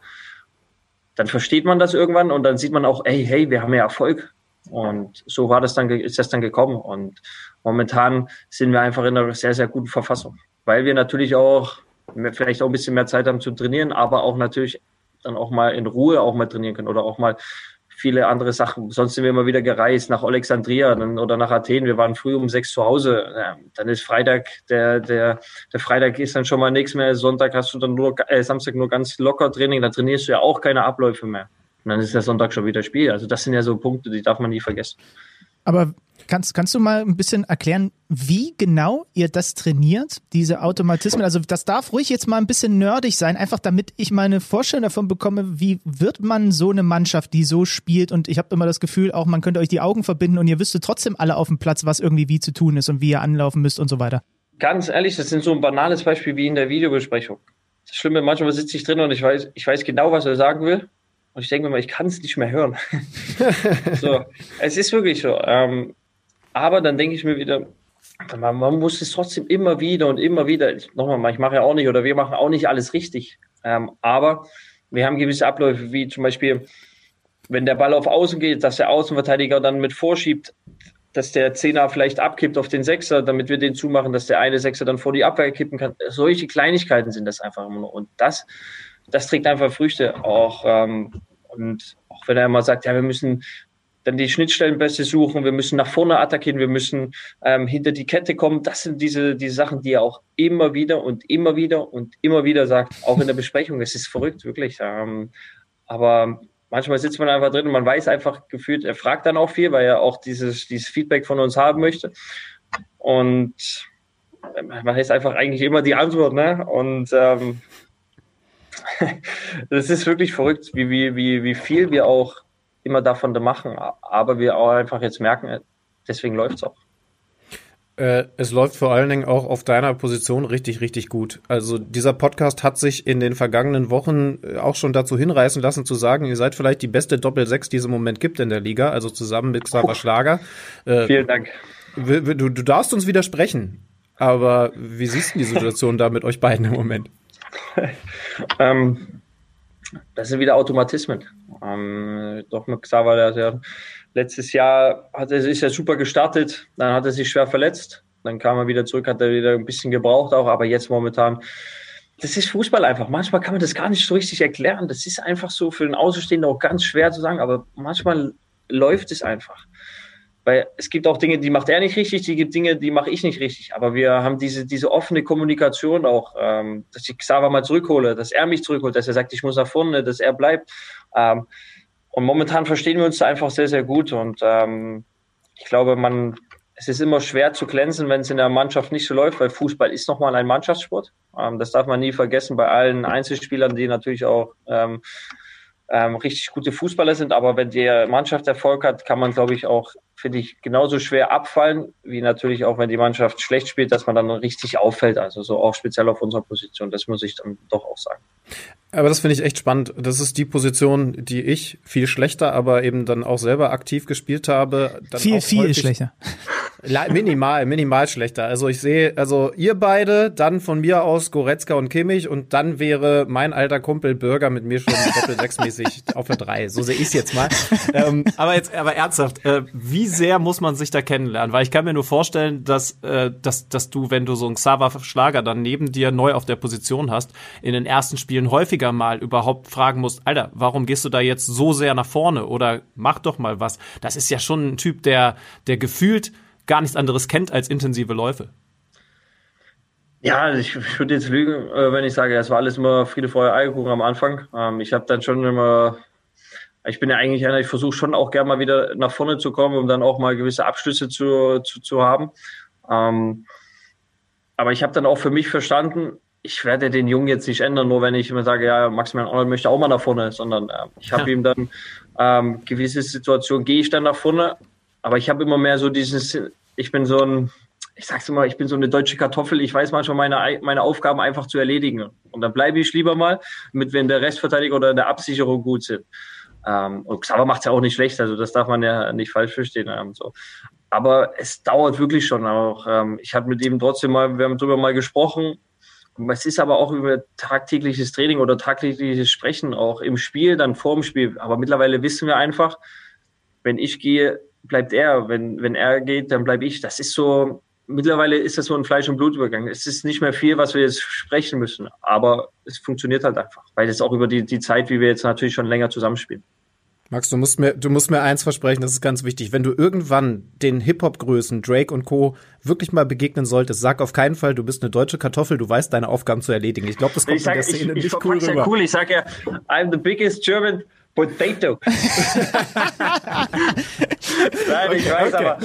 Dann versteht man das irgendwann und dann sieht man auch, hey, hey, wir haben ja Erfolg. Und so war das dann, ist das dann gekommen. Und momentan sind wir einfach in einer sehr, sehr guten Verfassung, weil wir natürlich auch vielleicht auch ein bisschen mehr Zeit haben zu trainieren, aber auch natürlich dann auch mal in Ruhe auch mal trainieren können oder auch mal viele andere Sachen. Sonst sind wir immer wieder gereist nach Alexandria oder nach Athen. Wir waren früh um sechs zu Hause. Dann ist Freitag, der, der, der Freitag ist dann schon mal nichts mehr. Sonntag hast du dann nur, äh, Samstag nur ganz locker Training. Da trainierst du ja auch keine Abläufe mehr. Und dann ist der Sonntag schon wieder Spiel. Also das sind ja so Punkte, die darf man nie vergessen. Aber kannst, kannst du mal ein bisschen erklären, wie genau ihr das trainiert, diese Automatismen? Also das darf ruhig jetzt mal ein bisschen nerdig sein, einfach damit ich meine Vorstellung davon bekomme, wie wird man so eine Mannschaft, die so spielt und ich habe immer das Gefühl, auch man könnte euch die Augen verbinden und ihr wüsstet trotzdem alle auf dem Platz, was irgendwie wie zu tun ist und wie ihr anlaufen müsst und so weiter. Ganz ehrlich, das sind so ein banales Beispiel wie in der Videobesprechung. Das Schlimme, manchmal sitze ich drin und ich weiß, ich weiß genau, was er sagen will und ich denke mir mal, ich kann es nicht mehr hören. so, es ist wirklich so. Ähm, aber dann denke ich mir wieder, man, man, muss es trotzdem immer wieder und immer wieder, nochmal, ich mache ja auch nicht oder wir machen auch nicht alles richtig. Ähm, aber wir haben gewisse Abläufe, wie zum Beispiel, wenn der Ball auf Außen geht, dass der Außenverteidiger dann mit vorschiebt, dass der Zehner vielleicht abkippt auf den Sechser, damit wir den zumachen, dass der eine Sechser dann vor die Abwehr kippen kann. Solche Kleinigkeiten sind das einfach immer nur. Und das das trägt einfach Früchte. Auch, ähm, und auch wenn er immer sagt, ja, wir müssen dann die Schnittstellen besser suchen, wir müssen nach vorne attackieren, wir müssen ähm, hinter die Kette kommen. Das sind diese, diese Sachen, die er auch immer wieder und immer wieder und immer wieder sagt, auch in der Besprechung. Es ist verrückt, wirklich. Ähm, aber manchmal sitzt man einfach drin und man weiß einfach gefühlt, er fragt dann auch viel, weil er auch dieses, dieses Feedback von uns haben möchte. Und man weiß einfach eigentlich immer die Antwort, ne? Und ähm, das ist wirklich verrückt, wie, wie, wie viel wir auch immer davon machen, aber wir auch einfach jetzt merken, deswegen läuft es auch. Äh, es läuft vor allen Dingen auch auf deiner Position richtig, richtig gut. Also dieser Podcast hat sich in den vergangenen Wochen äh, auch schon dazu hinreißen lassen zu sagen, ihr seid vielleicht die beste Doppel-6, die es im Moment gibt in der Liga, also zusammen mit Xaver Schlager. Äh, Vielen Dank. Du, du darfst uns widersprechen, aber wie siehst du die Situation da mit euch beiden im Moment? ähm, das sind wieder Automatismen. Ähm, doch mit Xaver, der, der letztes Jahr hat er, ist er super gestartet, dann hat er sich schwer verletzt, dann kam er wieder zurück, hat er wieder ein bisschen gebraucht auch, aber jetzt momentan, das ist Fußball einfach. Manchmal kann man das gar nicht so richtig erklären. Das ist einfach so für den Außenstehenden auch ganz schwer zu sagen, aber manchmal läuft es einfach. Weil es gibt auch Dinge, die macht er nicht richtig, die gibt Dinge, die mache ich nicht richtig. Aber wir haben diese, diese offene Kommunikation auch, ähm, dass ich Xaver mal zurückhole, dass er mich zurückholt, dass er sagt, ich muss nach vorne, dass er bleibt. Ähm, und momentan verstehen wir uns da einfach sehr, sehr gut. Und ähm, ich glaube, man, es ist immer schwer zu glänzen, wenn es in der Mannschaft nicht so läuft, weil Fußball ist nochmal ein Mannschaftssport. Ähm, das darf man nie vergessen bei allen Einzelspielern, die natürlich auch ähm, ähm, richtig gute Fußballer sind. Aber wenn die Mannschaft Erfolg hat, kann man, glaube ich, auch finde ich, genauso schwer abfallen, wie natürlich auch, wenn die Mannschaft schlecht spielt, dass man dann richtig auffällt. Also so auch speziell auf unserer Position. Das muss ich dann doch auch sagen. Aber das finde ich echt spannend. Das ist die Position, die ich viel schlechter, aber eben dann auch selber aktiv gespielt habe. viel, viel schlechter. Minimal, minimal schlechter. Also ich sehe, also ihr beide, dann von mir aus Goretzka und Kimmich und dann wäre mein alter Kumpel Bürger mit mir schon doppel sechsmäßig auf der drei. So sehe ich es jetzt mal. ähm, aber jetzt, aber ernsthaft, äh, wie sehr muss man sich da kennenlernen? Weil ich kann mir nur vorstellen, dass, äh, dass, dass du, wenn du so einen Xaver Schlager dann neben dir neu auf der Position hast, in den ersten Spielen häufiger häufiger mal überhaupt fragen musst, Alter, warum gehst du da jetzt so sehr nach vorne oder mach doch mal was. Das ist ja schon ein Typ, der, der gefühlt gar nichts anderes kennt als intensive Läufe. Ja, also ich, ich würde jetzt lügen, äh, wenn ich sage, es war alles immer Friede, Feuer, Eierkuchen am Anfang. Ähm, ich habe dann schon immer, ich bin ja eigentlich einer, ich versuche schon auch gerne mal wieder nach vorne zu kommen, um dann auch mal gewisse Abschlüsse zu, zu, zu haben. Ähm, aber ich habe dann auch für mich verstanden, ich werde den Jungen jetzt nicht ändern, nur wenn ich immer sage, ja, Maximilian Arnold möchte auch mal nach vorne, sondern äh, ich habe ja. ihm dann ähm, gewisse Situationen, gehe ich dann nach vorne, aber ich habe immer mehr so dieses, ich bin so ein, ich sag's immer, ich bin so eine deutsche Kartoffel. Ich weiß manchmal meine, meine Aufgaben einfach zu erledigen. Und dann bleibe ich lieber mal mit, wenn der Restverteidiger oder der Absicherung gut sind. Ähm, und Xaver macht's ja auch nicht schlecht, also das darf man ja nicht falsch verstehen. Ähm, so. Aber es dauert wirklich schon auch. Ähm, ich habe mit ihm trotzdem mal, wir haben drüber mal gesprochen. Es ist aber auch über tagtägliches Training oder tagtägliches Sprechen, auch im Spiel, dann vorm Spiel. Aber mittlerweile wissen wir einfach, wenn ich gehe, bleibt er. Wenn, wenn er geht, dann bleibe ich. Das ist so, mittlerweile ist das so ein Fleisch- und Blutübergang. Es ist nicht mehr viel, was wir jetzt sprechen müssen, aber es funktioniert halt einfach, weil es auch über die, die Zeit, wie wir jetzt natürlich schon länger zusammenspielen. Max, du musst mir, du musst mir eins versprechen, das ist ganz wichtig. Wenn du irgendwann den Hip-Hop-Größen, Drake und Co. wirklich mal begegnen solltest, sag auf keinen Fall, du bist eine deutsche Kartoffel, du weißt deine Aufgaben zu erledigen. Ich glaube, das kommt ich sag, in der Szene ich, ich, nicht cool rüber. Ja cool. Ich sag ja, I'm the biggest German Potato. nein, ich weiß okay. aber,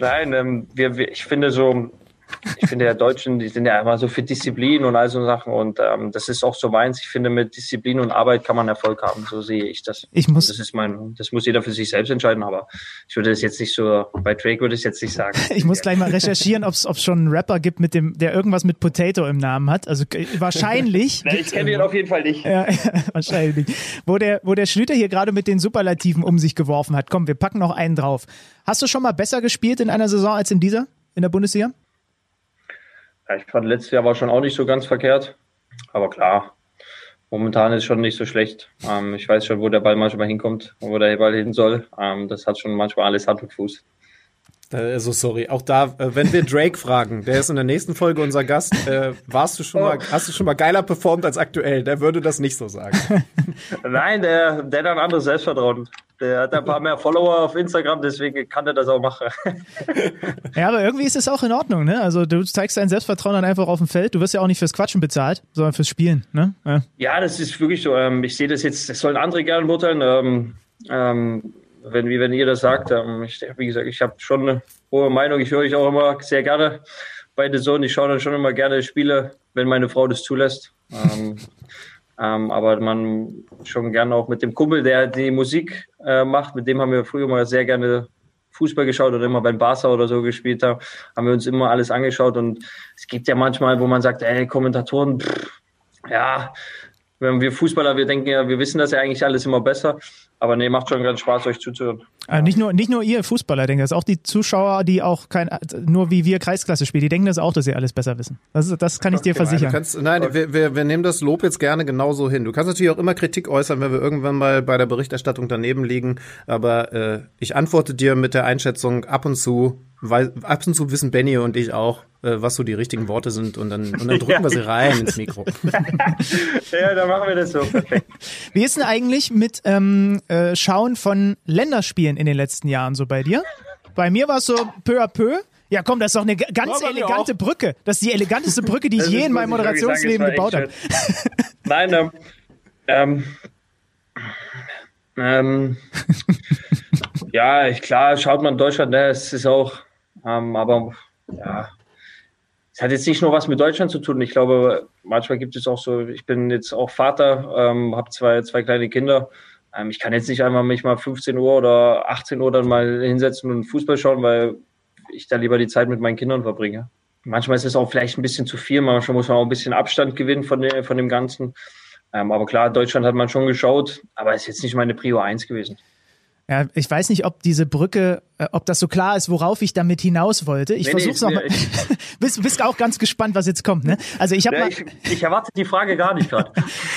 nein, ähm, wir, wir, ich finde so, ich finde ja Deutschen, die sind ja immer so für Disziplin und all so Sachen und ähm, das ist auch so meins. Ich finde, mit Disziplin und Arbeit kann man Erfolg haben. So sehe ich das. Ich muss, das ist mein, das muss jeder für sich selbst entscheiden, aber ich würde das jetzt nicht so, bei Drake würde ich es jetzt nicht sagen. ich muss gleich mal recherchieren, ob es schon einen Rapper gibt, mit dem, der irgendwas mit Potato im Namen hat. Also äh, wahrscheinlich. Nein, ich kenne ihn auf jeden Fall nicht. Ja, wahrscheinlich. Wo der, wo der Schlüter hier gerade mit den Superlativen um sich geworfen hat. Komm, wir packen noch einen drauf. Hast du schon mal besser gespielt in einer Saison als in dieser, in der Bundesliga? Ja, ich fand letztes Jahr war schon auch nicht so ganz verkehrt. Aber klar, momentan ist schon nicht so schlecht. Ähm, ich weiß schon, wo der Ball manchmal hinkommt und wo der Ball hin soll. Ähm, das hat schon manchmal alles Hand und Fuß. Also sorry, auch da, äh, wenn wir Drake fragen, der ist in der nächsten Folge unser Gast, äh, warst du schon oh. mal, hast du schon mal geiler performt als aktuell? Der würde das nicht so sagen. Nein, der, der hat ein anderes Selbstvertrauen. Der hat ein paar mehr Follower auf Instagram, deswegen kann er das auch machen. ja, aber irgendwie ist es auch in Ordnung, ne? Also du zeigst dein Selbstvertrauen dann einfach auf dem Feld. Du wirst ja auch nicht fürs Quatschen bezahlt, sondern fürs Spielen, ne? Ja, ja das ist wirklich so. Ähm, ich sehe das jetzt, das sollen andere gerne beurteilen. Ähm, ähm, wenn, wenn ihr das sagt. ich, wie gesagt, ich habe schon eine hohe Meinung. Ich höre euch auch immer sehr gerne bei The Zone. Ich schaue dann schon immer gerne Spiele, wenn meine Frau das zulässt. ähm, aber man schon gerne auch mit dem Kumpel, der die Musik äh, macht, mit dem haben wir früher mal sehr gerne Fußball geschaut oder immer beim Barca oder so gespielt haben, haben wir uns immer alles angeschaut und es gibt ja manchmal, wo man sagt, ey, Kommentatoren, pff, ja, wenn wir Fußballer, wir denken ja, wir wissen das ja eigentlich alles immer besser. Aber nee, macht schon ganz Spaß, euch zuzuhören. Also nicht, nur, nicht nur ihr Fußballer denken das, auch die Zuschauer, die auch kein, nur wie wir Kreisklasse spielen, die denken das auch, dass sie alles besser wissen. Das, das kann ich dir versichern. Kannst, nein, okay. wir, wir, wir nehmen das Lob jetzt gerne genauso hin. Du kannst natürlich auch immer Kritik äußern, wenn wir irgendwann mal bei der Berichterstattung daneben liegen. Aber äh, ich antworte dir mit der Einschätzung ab und zu, weil ab und zu wissen Benny und ich auch, äh, was so die richtigen Worte sind und dann, und dann drücken ja. wir sie rein ins Mikro. ja, dann machen wir das so. Perfekt. Wie ist denn eigentlich mit ähm, äh, Schauen von Länderspielen in den letzten Jahren so bei dir? Bei mir war es so peu à peu. Ja, komm, das ist doch eine ganz ja, elegante Brücke. Das ist die eleganteste Brücke, die ich je in meinem Moderationsleben gebaut habe. Nein, ähm, ähm, ähm, ja, klar, schaut man Deutschland, ne, es ist auch, ähm, aber ja, es hat jetzt nicht nur was mit Deutschland zu tun. Ich glaube, manchmal gibt es auch so, ich bin jetzt auch Vater, ähm, habe zwei, zwei kleine Kinder. Ähm, ich kann jetzt nicht einmal mich mal 15 Uhr oder 18 Uhr dann mal hinsetzen und Fußball schauen, weil ich da lieber die Zeit mit meinen Kindern verbringe. Manchmal ist es auch vielleicht ein bisschen zu viel, manchmal muss man auch ein bisschen Abstand gewinnen von, dem, von dem Ganzen. Ähm, aber klar, Deutschland hat man schon geschaut, aber ist jetzt nicht meine Prio 1 gewesen. Ja, ich weiß nicht, ob diese Brücke, äh, ob das so klar ist, worauf ich damit hinaus wollte. Ich nee, versuch's nee, nochmal. bist, bist auch ganz gespannt, was jetzt kommt, ne? Also ich habe ja, ich, ich, erwarte die Frage gar nicht gerade.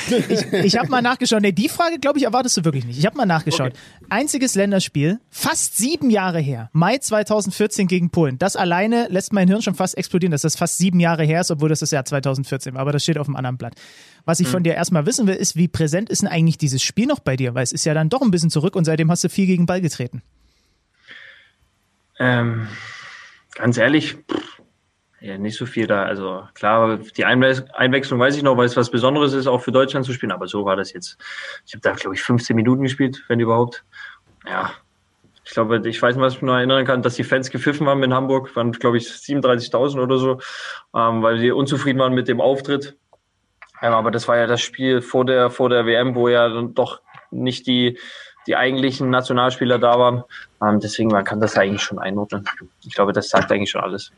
ich ich habe mal nachgeschaut. Nee, die Frage, glaube ich, erwartest du wirklich nicht. Ich habe mal nachgeschaut. Okay. Einziges Länderspiel, fast sieben Jahre her, Mai 2014 gegen Polen. Das alleine lässt mein Hirn schon fast explodieren, dass das fast sieben Jahre her ist, obwohl das das Jahr 2014 war. Aber das steht auf dem anderen Blatt. Was ich von hm. dir erstmal wissen will, ist, wie präsent ist denn eigentlich dieses Spiel noch bei dir? Weil es ist ja dann doch ein bisschen zurück und seitdem hast du viel gegen Ball getreten. Ähm, ganz ehrlich, pff, ja, nicht so viel da. Also klar, die Einwechslung weiß ich noch, weil es was Besonderes ist, auch für Deutschland zu spielen. Aber so war das jetzt. Ich habe da, glaube ich, 15 Minuten gespielt, wenn überhaupt. Ja, ich glaube, ich weiß nicht, was ich mich noch erinnern kann, dass die Fans gepfiffen haben in Hamburg, waren, glaube ich, 37.000 oder so, ähm, weil die unzufrieden waren mit dem Auftritt. Aber das war ja das Spiel vor der, vor der WM, wo ja dann doch nicht die, die eigentlichen Nationalspieler da waren. Ähm, deswegen, man kann das eigentlich schon einordnen. Ich glaube, das sagt eigentlich schon alles.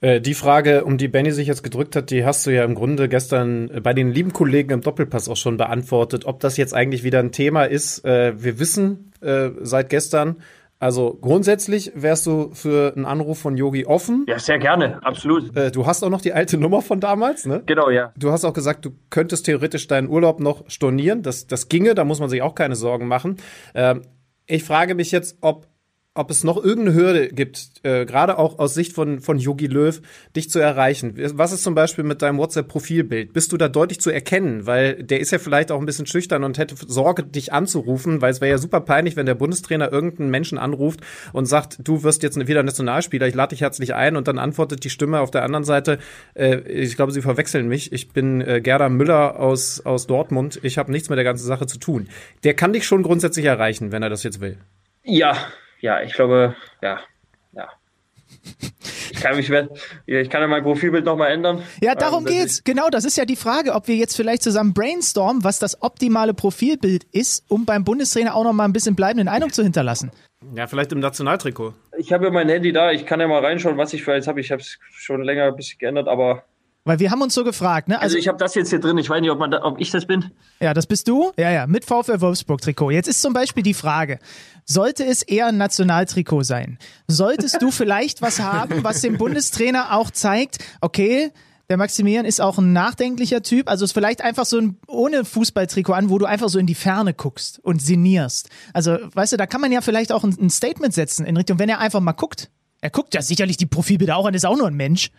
Äh, die Frage, um die Benny sich jetzt gedrückt hat, die hast du ja im Grunde gestern bei den lieben Kollegen im Doppelpass auch schon beantwortet. Ob das jetzt eigentlich wieder ein Thema ist, äh, wir wissen äh, seit gestern, also grundsätzlich wärst du für einen Anruf von Yogi offen. Ja, sehr gerne, absolut. Äh, du hast auch noch die alte Nummer von damals, ne? Genau, ja. Du hast auch gesagt, du könntest theoretisch deinen Urlaub noch stornieren. Das, das ginge, da muss man sich auch keine Sorgen machen. Ähm, ich frage mich jetzt, ob ob es noch irgendeine Hürde gibt, äh, gerade auch aus Sicht von, von Yogi Löw, dich zu erreichen. Was ist zum Beispiel mit deinem WhatsApp-Profilbild? Bist du da deutlich zu erkennen? Weil der ist ja vielleicht auch ein bisschen schüchtern und hätte Sorge, dich anzurufen, weil es wäre ja super peinlich, wenn der Bundestrainer irgendeinen Menschen anruft und sagt, du wirst jetzt wieder Nationalspieler, ich lade dich herzlich ein und dann antwortet die Stimme auf der anderen Seite, äh, ich glaube, sie verwechseln mich, ich bin äh, Gerda Müller aus, aus Dortmund, ich habe nichts mit der ganzen Sache zu tun. Der kann dich schon grundsätzlich erreichen, wenn er das jetzt will. Ja, ja, ich glaube, ja, ja. Ich kann mich, ich kann ja mein Profilbild nochmal ändern. Ja, darum ähm, geht's. Genau, das ist ja die Frage, ob wir jetzt vielleicht zusammen brainstormen, was das optimale Profilbild ist, um beim Bundestrainer auch nochmal ein bisschen bleibenden Eindruck zu hinterlassen. Ja, vielleicht im Nationaltrikot. Ich habe ja mein Handy da, ich kann ja mal reinschauen, was ich für eins habe. Ich habe es schon länger ein bisschen geändert, aber weil wir haben uns so gefragt, ne? Also, also ich habe das jetzt hier drin, ich weiß nicht, ob, man da, ob ich das bin. Ja, das bist du? Ja, ja, mit VfL Wolfsburg Trikot. Jetzt ist zum Beispiel die Frage, sollte es eher ein Nationaltrikot sein? Solltest du vielleicht was haben, was dem Bundestrainer auch zeigt, okay, der Maximilian ist auch ein nachdenklicher Typ, also es vielleicht einfach so ein ohne Fußballtrikot an, wo du einfach so in die Ferne guckst und sinnierst. Also, weißt du, da kann man ja vielleicht auch ein, ein Statement setzen in Richtung, wenn er einfach mal guckt. Er guckt ja sicherlich die Profilbilder auch an, ist auch nur ein Mensch.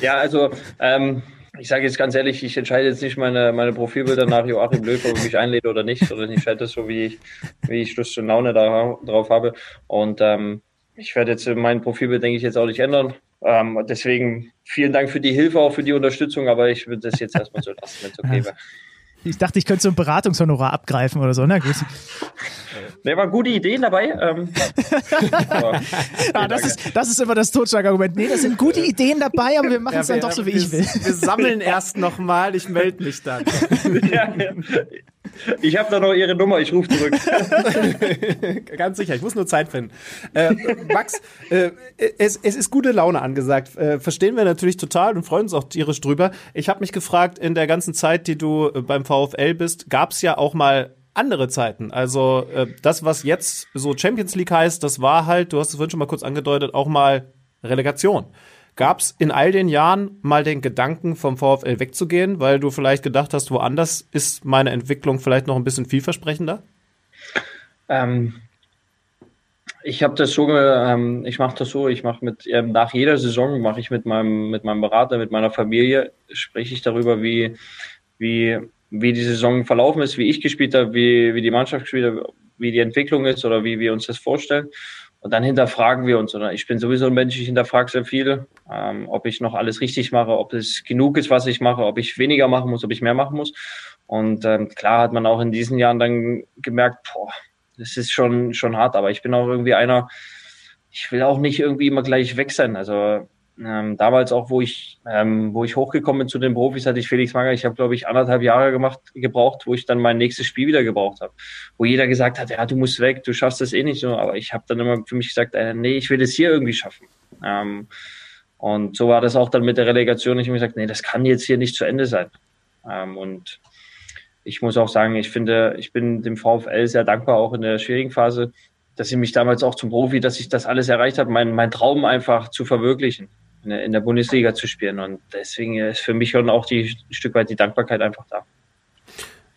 Ja, also ähm, ich sage jetzt ganz ehrlich, ich entscheide jetzt nicht meine, meine Profilbilder nach Joachim Löw, ob ich mich einlädt oder nicht, sondern ich entscheide das so, wie ich, wie ich Lust und Laune da, drauf habe. Und ähm, ich werde jetzt mein Profilbild, denke ich, jetzt auch nicht ändern. Ähm, deswegen vielen Dank für die Hilfe, auch für die Unterstützung, aber ich würde das jetzt erstmal so lassen, wenn es okay wäre. Ich dachte, ich könnte so ein Beratungshonorar abgreifen oder so. Na gut. Ne, waren gute Ideen dabei. Ähm, ja, das, ist, das ist immer das Totschlagargument. Nee, das sind gute Ideen dabei, aber wir machen es ja, dann doch so, wie ich will. Wir sammeln erst nochmal, ich melde mich dann. Ich habe da noch Ihre Nummer, ich rufe zurück. Ganz sicher, ich muss nur Zeit finden. Äh, Max, äh, es, es ist gute Laune angesagt. Äh, verstehen wir natürlich total und freuen uns auch tierisch drüber. Ich habe mich gefragt, in der ganzen Zeit, die du äh, beim VfL bist, gab es ja auch mal andere Zeiten. Also äh, das, was jetzt so Champions League heißt, das war halt, du hast es vorhin schon mal kurz angedeutet, auch mal Relegation. Gab es in all den Jahren mal den Gedanken, vom VfL wegzugehen, weil du vielleicht gedacht hast, woanders ist meine Entwicklung vielleicht noch ein bisschen vielversprechender? Ähm, ich habe das so, ähm, ich mache das so, ich mache mit ähm, nach jeder Saison mache ich mit meinem mit meinem Berater, mit meiner Familie spreche ich darüber, wie wie wie die Saison verlaufen ist, wie ich gespielt habe, wie wie die Mannschaft gespielt hat, wie die Entwicklung ist oder wie wir uns das vorstellen. Und dann hinterfragen wir uns. Oder ich bin sowieso ein Mensch, ich hinterfrage sehr viel, ähm, ob ich noch alles richtig mache, ob es genug ist, was ich mache, ob ich weniger machen muss, ob ich mehr machen muss. Und ähm, klar hat man auch in diesen Jahren dann gemerkt, boah, das ist schon, schon hart. Aber ich bin auch irgendwie einer, ich will auch nicht irgendwie immer gleich weg sein. Also ähm, damals auch, wo ich, ähm, wo ich hochgekommen bin zu den Profis, hatte ich Felix Mager. Ich habe, glaube ich, anderthalb Jahre gemacht, gebraucht, wo ich dann mein nächstes Spiel wieder gebraucht habe. Wo jeder gesagt hat, ja, du musst weg, du schaffst das eh nicht so. Aber ich habe dann immer für mich gesagt, äh, nee, ich will das hier irgendwie schaffen. Ähm, und so war das auch dann mit der Relegation. Ich habe gesagt, nee, das kann jetzt hier nicht zu Ende sein. Ähm, und ich muss auch sagen, ich finde, ich bin dem VfL sehr dankbar, auch in der schwierigen Phase, dass sie mich damals auch zum Profi, dass ich das alles erreicht habe, mein, mein Traum einfach zu verwirklichen in der, Bundesliga zu spielen. Und deswegen ist für mich schon auch die, ein Stück weit die Dankbarkeit einfach da.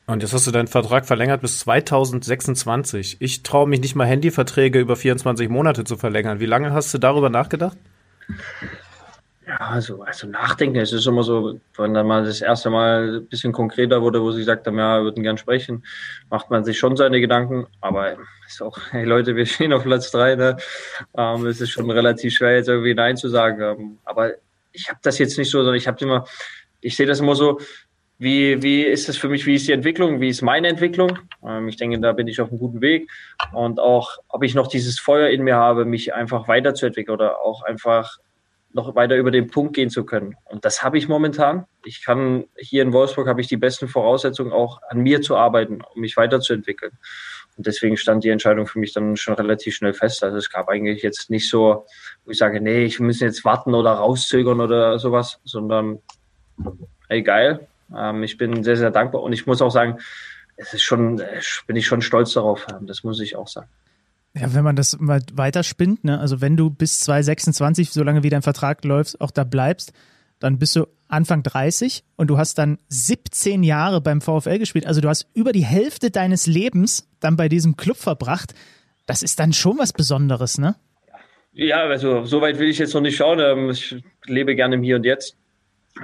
Und jetzt hast du deinen Vertrag verlängert bis 2026. Ich traue mich nicht mal Handyverträge über 24 Monate zu verlängern. Wie lange hast du darüber nachgedacht? Ja, also, also nachdenken, es ist immer so, wenn dann mal das erste Mal ein bisschen konkreter wurde, wo sie gesagt haben, ja, wir würden gern sprechen, macht man sich schon seine Gedanken, aber ist auch, hey Leute, wir stehen auf Platz drei, ne? Ähm, es ist schon relativ schwer, jetzt irgendwie Nein zu sagen. Ähm, aber ich habe das jetzt nicht so, sondern ich habe immer, ich sehe das immer so, wie, wie ist das für mich, wie ist die Entwicklung, wie ist meine Entwicklung? Ähm, ich denke, da bin ich auf einem guten Weg. Und auch, ob ich noch dieses Feuer in mir habe, mich einfach weiterzuentwickeln oder auch einfach noch weiter über den Punkt gehen zu können. Und das habe ich momentan. Ich kann hier in Wolfsburg habe ich die besten Voraussetzungen auch an mir zu arbeiten, um mich weiterzuentwickeln. Und deswegen stand die Entscheidung für mich dann schon relativ schnell fest. Also es gab eigentlich jetzt nicht so, wo ich sage, nee, ich muss jetzt warten oder rauszögern oder sowas, sondern hey, geil. Ähm, ich bin sehr, sehr dankbar und ich muss auch sagen, es ist schon, bin ich schon stolz darauf. Das muss ich auch sagen. Ja, wenn man das mal weiterspinnt, ne, also wenn du bis 2026, solange wie dein Vertrag läuft, auch da bleibst, dann bist du Anfang 30 und du hast dann 17 Jahre beim VfL gespielt. Also du hast über die Hälfte deines Lebens dann bei diesem Club verbracht. Das ist dann schon was Besonderes, ne? Ja, also so weit will ich jetzt noch nicht schauen. Ähm, ich lebe gerne im Hier und Jetzt.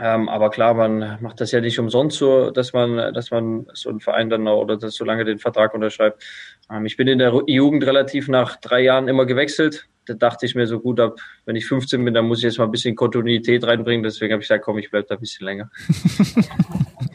Ähm, aber klar, man macht das ja nicht umsonst so, dass man, dass man so einen Verein dann oder dass so lange den Vertrag unterschreibt. Ähm, ich bin in der Jugend relativ nach drei Jahren immer gewechselt. Da dachte ich mir so gut ab, wenn ich 15 bin, dann muss ich jetzt mal ein bisschen Kontinuität reinbringen. Deswegen habe ich gesagt, komm, ich bleib da ein bisschen länger.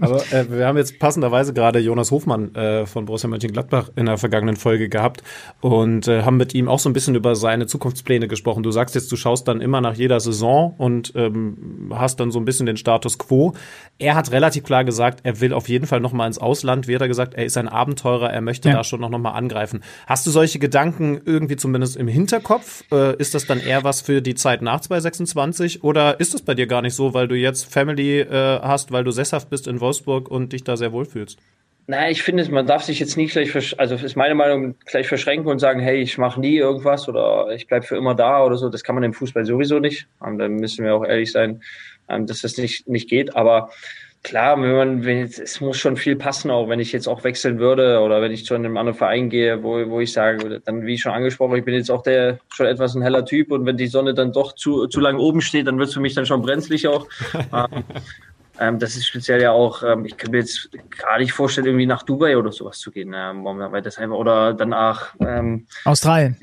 Aber äh, wir haben jetzt passenderweise gerade Jonas Hofmann äh, von Borussia Mönchengladbach in der vergangenen Folge gehabt und äh, haben mit ihm auch so ein bisschen über seine Zukunftspläne gesprochen. Du sagst jetzt, du schaust dann immer nach jeder Saison und ähm, hast dann so ein bisschen den Status quo. Er hat relativ klar gesagt, er will auf jeden Fall noch mal ins Ausland. Wie hat er gesagt, er ist ein Abenteurer, er möchte ja. da schon noch, noch mal angreifen. Hast du solche Gedanken irgendwie zumindest im Hinterkopf? Äh, ist das dann eher was für die Zeit nach 2026 oder ist das bei dir gar nicht so, weil du jetzt Family äh, hast, weil du sesshaft bist in Wolfsburg und dich da sehr wohl fühlst? Naja, ich finde, man darf sich jetzt nicht gleich, also ist meine Meinung, gleich verschränken und sagen, hey, ich mache nie irgendwas oder ich bleibe für immer da oder so. Das kann man im Fußball sowieso nicht. Und dann müssen wir auch ehrlich sein, ähm, dass das nicht, nicht geht. Aber klar, wenn man, wenn jetzt, es muss schon viel passen, auch wenn ich jetzt auch wechseln würde oder wenn ich zu einem anderen Verein gehe, wo, wo ich sage, dann wie schon angesprochen, ich bin jetzt auch der schon etwas ein heller Typ und wenn die Sonne dann doch zu, zu lang oben steht, dann wird es für mich dann schon brenzlig auch. Ähm, ähm, das ist speziell ja auch, ähm, ich kann mir jetzt gar nicht vorstellen, irgendwie nach Dubai oder sowas zu gehen, ähm, weil das einfach, oder danach ähm, Australien.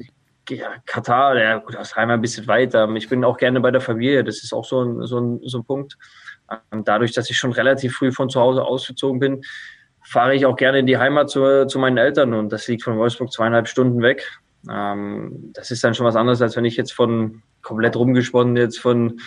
Ja, Katar, ja gut, Australien ein bisschen weiter. Ich bin auch gerne bei der Familie, das ist auch so ein, so ein, so ein Punkt. Ähm, dadurch, dass ich schon relativ früh von zu Hause ausgezogen bin, fahre ich auch gerne in die Heimat zu, zu meinen Eltern und das liegt von Wolfsburg zweieinhalb Stunden weg. Ähm, das ist dann schon was anderes, als wenn ich jetzt von komplett rumgesponnen jetzt von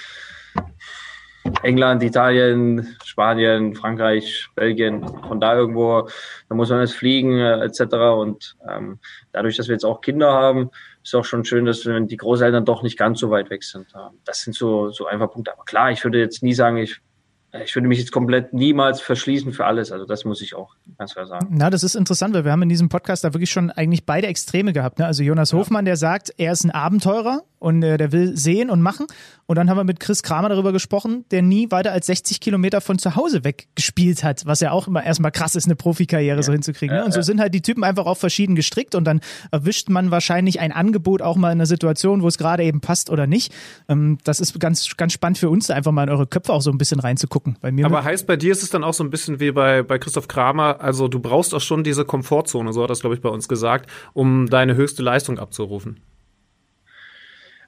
England, Italien, Spanien, Frankreich, Belgien, von da irgendwo, da muss man jetzt fliegen äh, etc. Und ähm, dadurch, dass wir jetzt auch Kinder haben, ist auch schon schön, dass die Großeltern doch nicht ganz so weit weg sind. Das sind so, so einfach Punkte. Aber klar, ich würde jetzt nie sagen, ich ich würde mich jetzt komplett niemals verschließen für alles. Also das muss ich auch ganz klar sagen. Na, das ist interessant, weil wir haben in diesem Podcast da wirklich schon eigentlich beide Extreme gehabt. Ne? Also Jonas. Hofmann, der sagt, er ist ein Abenteurer und äh, der will sehen und machen. Und dann haben wir mit Chris Kramer darüber gesprochen, der nie weiter als 60 Kilometer von zu Hause weg gespielt hat, was ja auch immer erstmal krass ist, eine Profikarriere ja. so hinzukriegen. Ne? Und so sind halt die Typen einfach auch verschieden gestrickt und dann erwischt man wahrscheinlich ein Angebot auch mal in einer Situation, wo es gerade eben passt oder nicht. Ähm, das ist ganz, ganz spannend für uns, da einfach mal in eure Köpfe auch so ein bisschen reinzugucken. Bei mir Aber heißt, bei dir ist es dann auch so ein bisschen wie bei, bei Christoph Kramer, also du brauchst auch schon diese Komfortzone, so hat das, glaube ich, bei uns gesagt, um deine höchste Leistung abzurufen.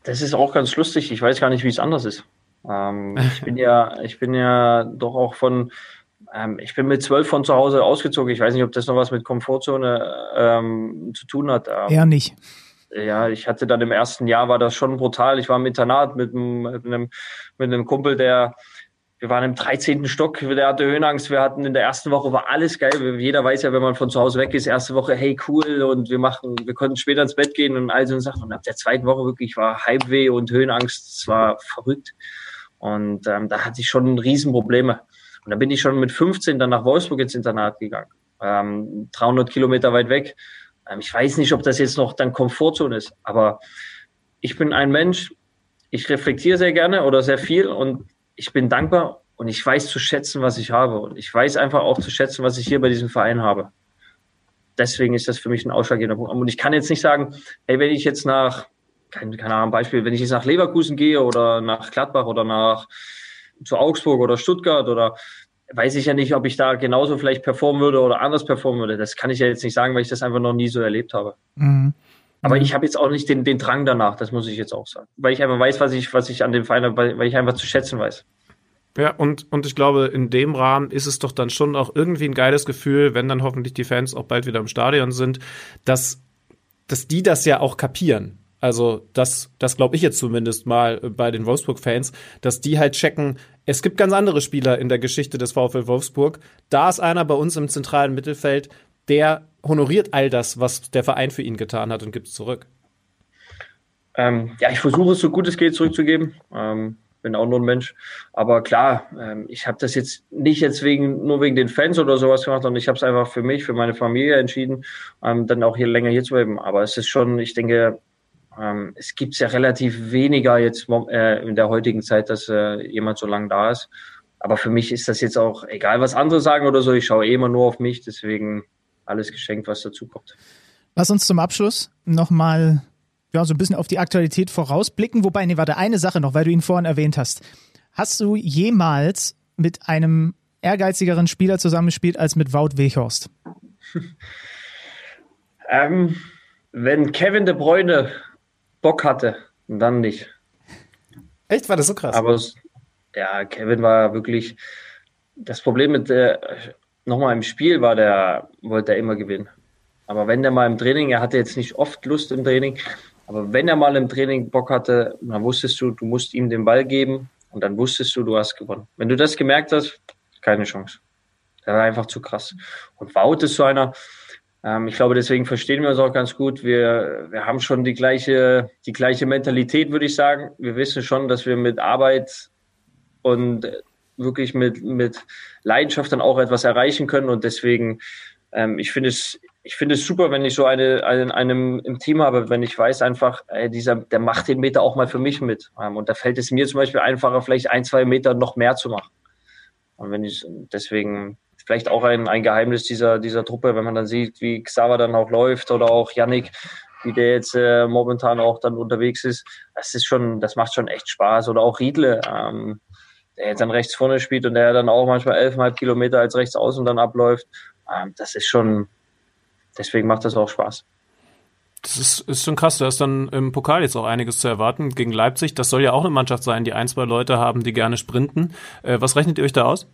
Das ist auch ganz lustig. Ich weiß gar nicht, wie es anders ist. Ähm, ich bin ja, ich bin ja doch auch von, ähm, ich bin mit zwölf von zu Hause ausgezogen. Ich weiß nicht, ob das noch was mit Komfortzone ähm, zu tun hat. Eher nicht. Ja, ich hatte dann im ersten Jahr war das schon brutal. Ich war im Internat mit einem, mit einem, mit einem Kumpel, der wir waren im 13. Stock, der hatte Höhenangst. Wir hatten in der ersten Woche war alles geil. Jeder weiß ja, wenn man von zu Hause weg ist, erste Woche, hey, cool, und wir machen, wir konnten später ins Bett gehen und all so Sachen. Und ab der zweiten Woche wirklich war Heimweh und Höhenangst. Es war verrückt. Und ähm, da hatte ich schon Riesenprobleme. Und da bin ich schon mit 15 dann nach Wolfsburg ins Internat gegangen. Ähm, 300 Kilometer weit weg. Ähm, ich weiß nicht, ob das jetzt noch dann Komfortzone ist, aber ich bin ein Mensch, ich reflektiere sehr gerne oder sehr viel und ich bin dankbar und ich weiß zu schätzen, was ich habe. Und ich weiß einfach auch zu schätzen, was ich hier bei diesem Verein habe. Deswegen ist das für mich ein ausschlaggebender Punkt. Und ich kann jetzt nicht sagen, hey, wenn ich jetzt nach, kein, keine Ahnung, Beispiel, wenn ich jetzt nach Leverkusen gehe oder nach Gladbach oder nach zu Augsburg oder Stuttgart oder weiß ich ja nicht, ob ich da genauso vielleicht performen würde oder anders performen würde. Das kann ich ja jetzt nicht sagen, weil ich das einfach noch nie so erlebt habe. Mhm. Aber mhm. ich habe jetzt auch nicht den, den Drang danach, das muss ich jetzt auch sagen. Weil ich einfach weiß, was ich, was ich an dem Verein habe, weil, weil ich einfach zu schätzen weiß. Ja, und, und ich glaube, in dem Rahmen ist es doch dann schon auch irgendwie ein geiles Gefühl, wenn dann hoffentlich die Fans auch bald wieder im Stadion sind, dass, dass die das ja auch kapieren. Also das, das glaube ich jetzt zumindest mal bei den Wolfsburg-Fans, dass die halt checken, es gibt ganz andere Spieler in der Geschichte des VfL Wolfsburg. Da ist einer bei uns im zentralen Mittelfeld, der honoriert all das, was der Verein für ihn getan hat und gibt es zurück. Ähm, ja, ich versuche es so gut es geht zurückzugeben. Ähm, bin auch nur ein Mensch. Aber klar, ähm, ich habe das jetzt nicht jetzt wegen nur wegen den Fans oder sowas gemacht, sondern ich habe es einfach für mich, für meine Familie entschieden, ähm, dann auch hier länger hier zu bleiben. Aber es ist schon, ich denke, ähm, es gibt ja relativ weniger jetzt äh, in der heutigen Zeit, dass äh, jemand so lange da ist. Aber für mich ist das jetzt auch egal, was andere sagen oder so. Ich schaue eh immer nur auf mich, deswegen alles geschenkt, was dazu kommt. Lass uns zum Abschluss nochmal ja, so ein bisschen auf die Aktualität vorausblicken. Wobei, nee, warte, eine Sache noch, weil du ihn vorhin erwähnt hast. Hast du jemals mit einem ehrgeizigeren Spieler zusammengespielt als mit Wout Weghorst? ähm, wenn Kevin de Bruyne Bock hatte, dann nicht. Echt? War das so krass? Aber ja, Kevin war wirklich. Das Problem mit der, nochmal im Spiel war der, wollte er immer gewinnen. Aber wenn der mal im Training, er hatte jetzt nicht oft Lust im Training, aber wenn er mal im Training Bock hatte, dann wusstest du, du musst ihm den Ball geben und dann wusstest du, du hast gewonnen. Wenn du das gemerkt hast, keine Chance. Der war einfach zu krass. Und Wout ist so einer, ähm, ich glaube, deswegen verstehen wir uns auch ganz gut. Wir, wir haben schon die gleiche, die gleiche Mentalität, würde ich sagen. Wir wissen schon, dass wir mit Arbeit und wirklich mit, mit Leidenschaft dann auch etwas erreichen können. Und deswegen, ähm, ich finde es ich finde es super, wenn ich so eine, einen, einem im Team habe, wenn ich weiß einfach, ey, dieser, der macht den Meter auch mal für mich mit. Ähm, und da fällt es mir zum Beispiel einfacher, vielleicht ein, zwei Meter noch mehr zu machen. Und wenn ich deswegen vielleicht auch ein, ein Geheimnis dieser, dieser Truppe, wenn man dann sieht, wie Xaver dann auch läuft oder auch Yannick, wie der jetzt äh, momentan auch dann unterwegs ist, das ist schon, das macht schon echt Spaß. Oder auch Riedle, ähm, der jetzt dann rechts vorne spielt und der dann auch manchmal elfeinhalb Kilometer als rechts außen dann abläuft. Ähm, das ist schon, deswegen macht das auch Spaß. Das ist, ist schon krass. Da ist dann im Pokal jetzt auch einiges zu erwarten gegen Leipzig. Das soll ja auch eine Mannschaft sein, die ein, zwei Leute haben, die gerne sprinten. Äh, was rechnet ihr euch da aus?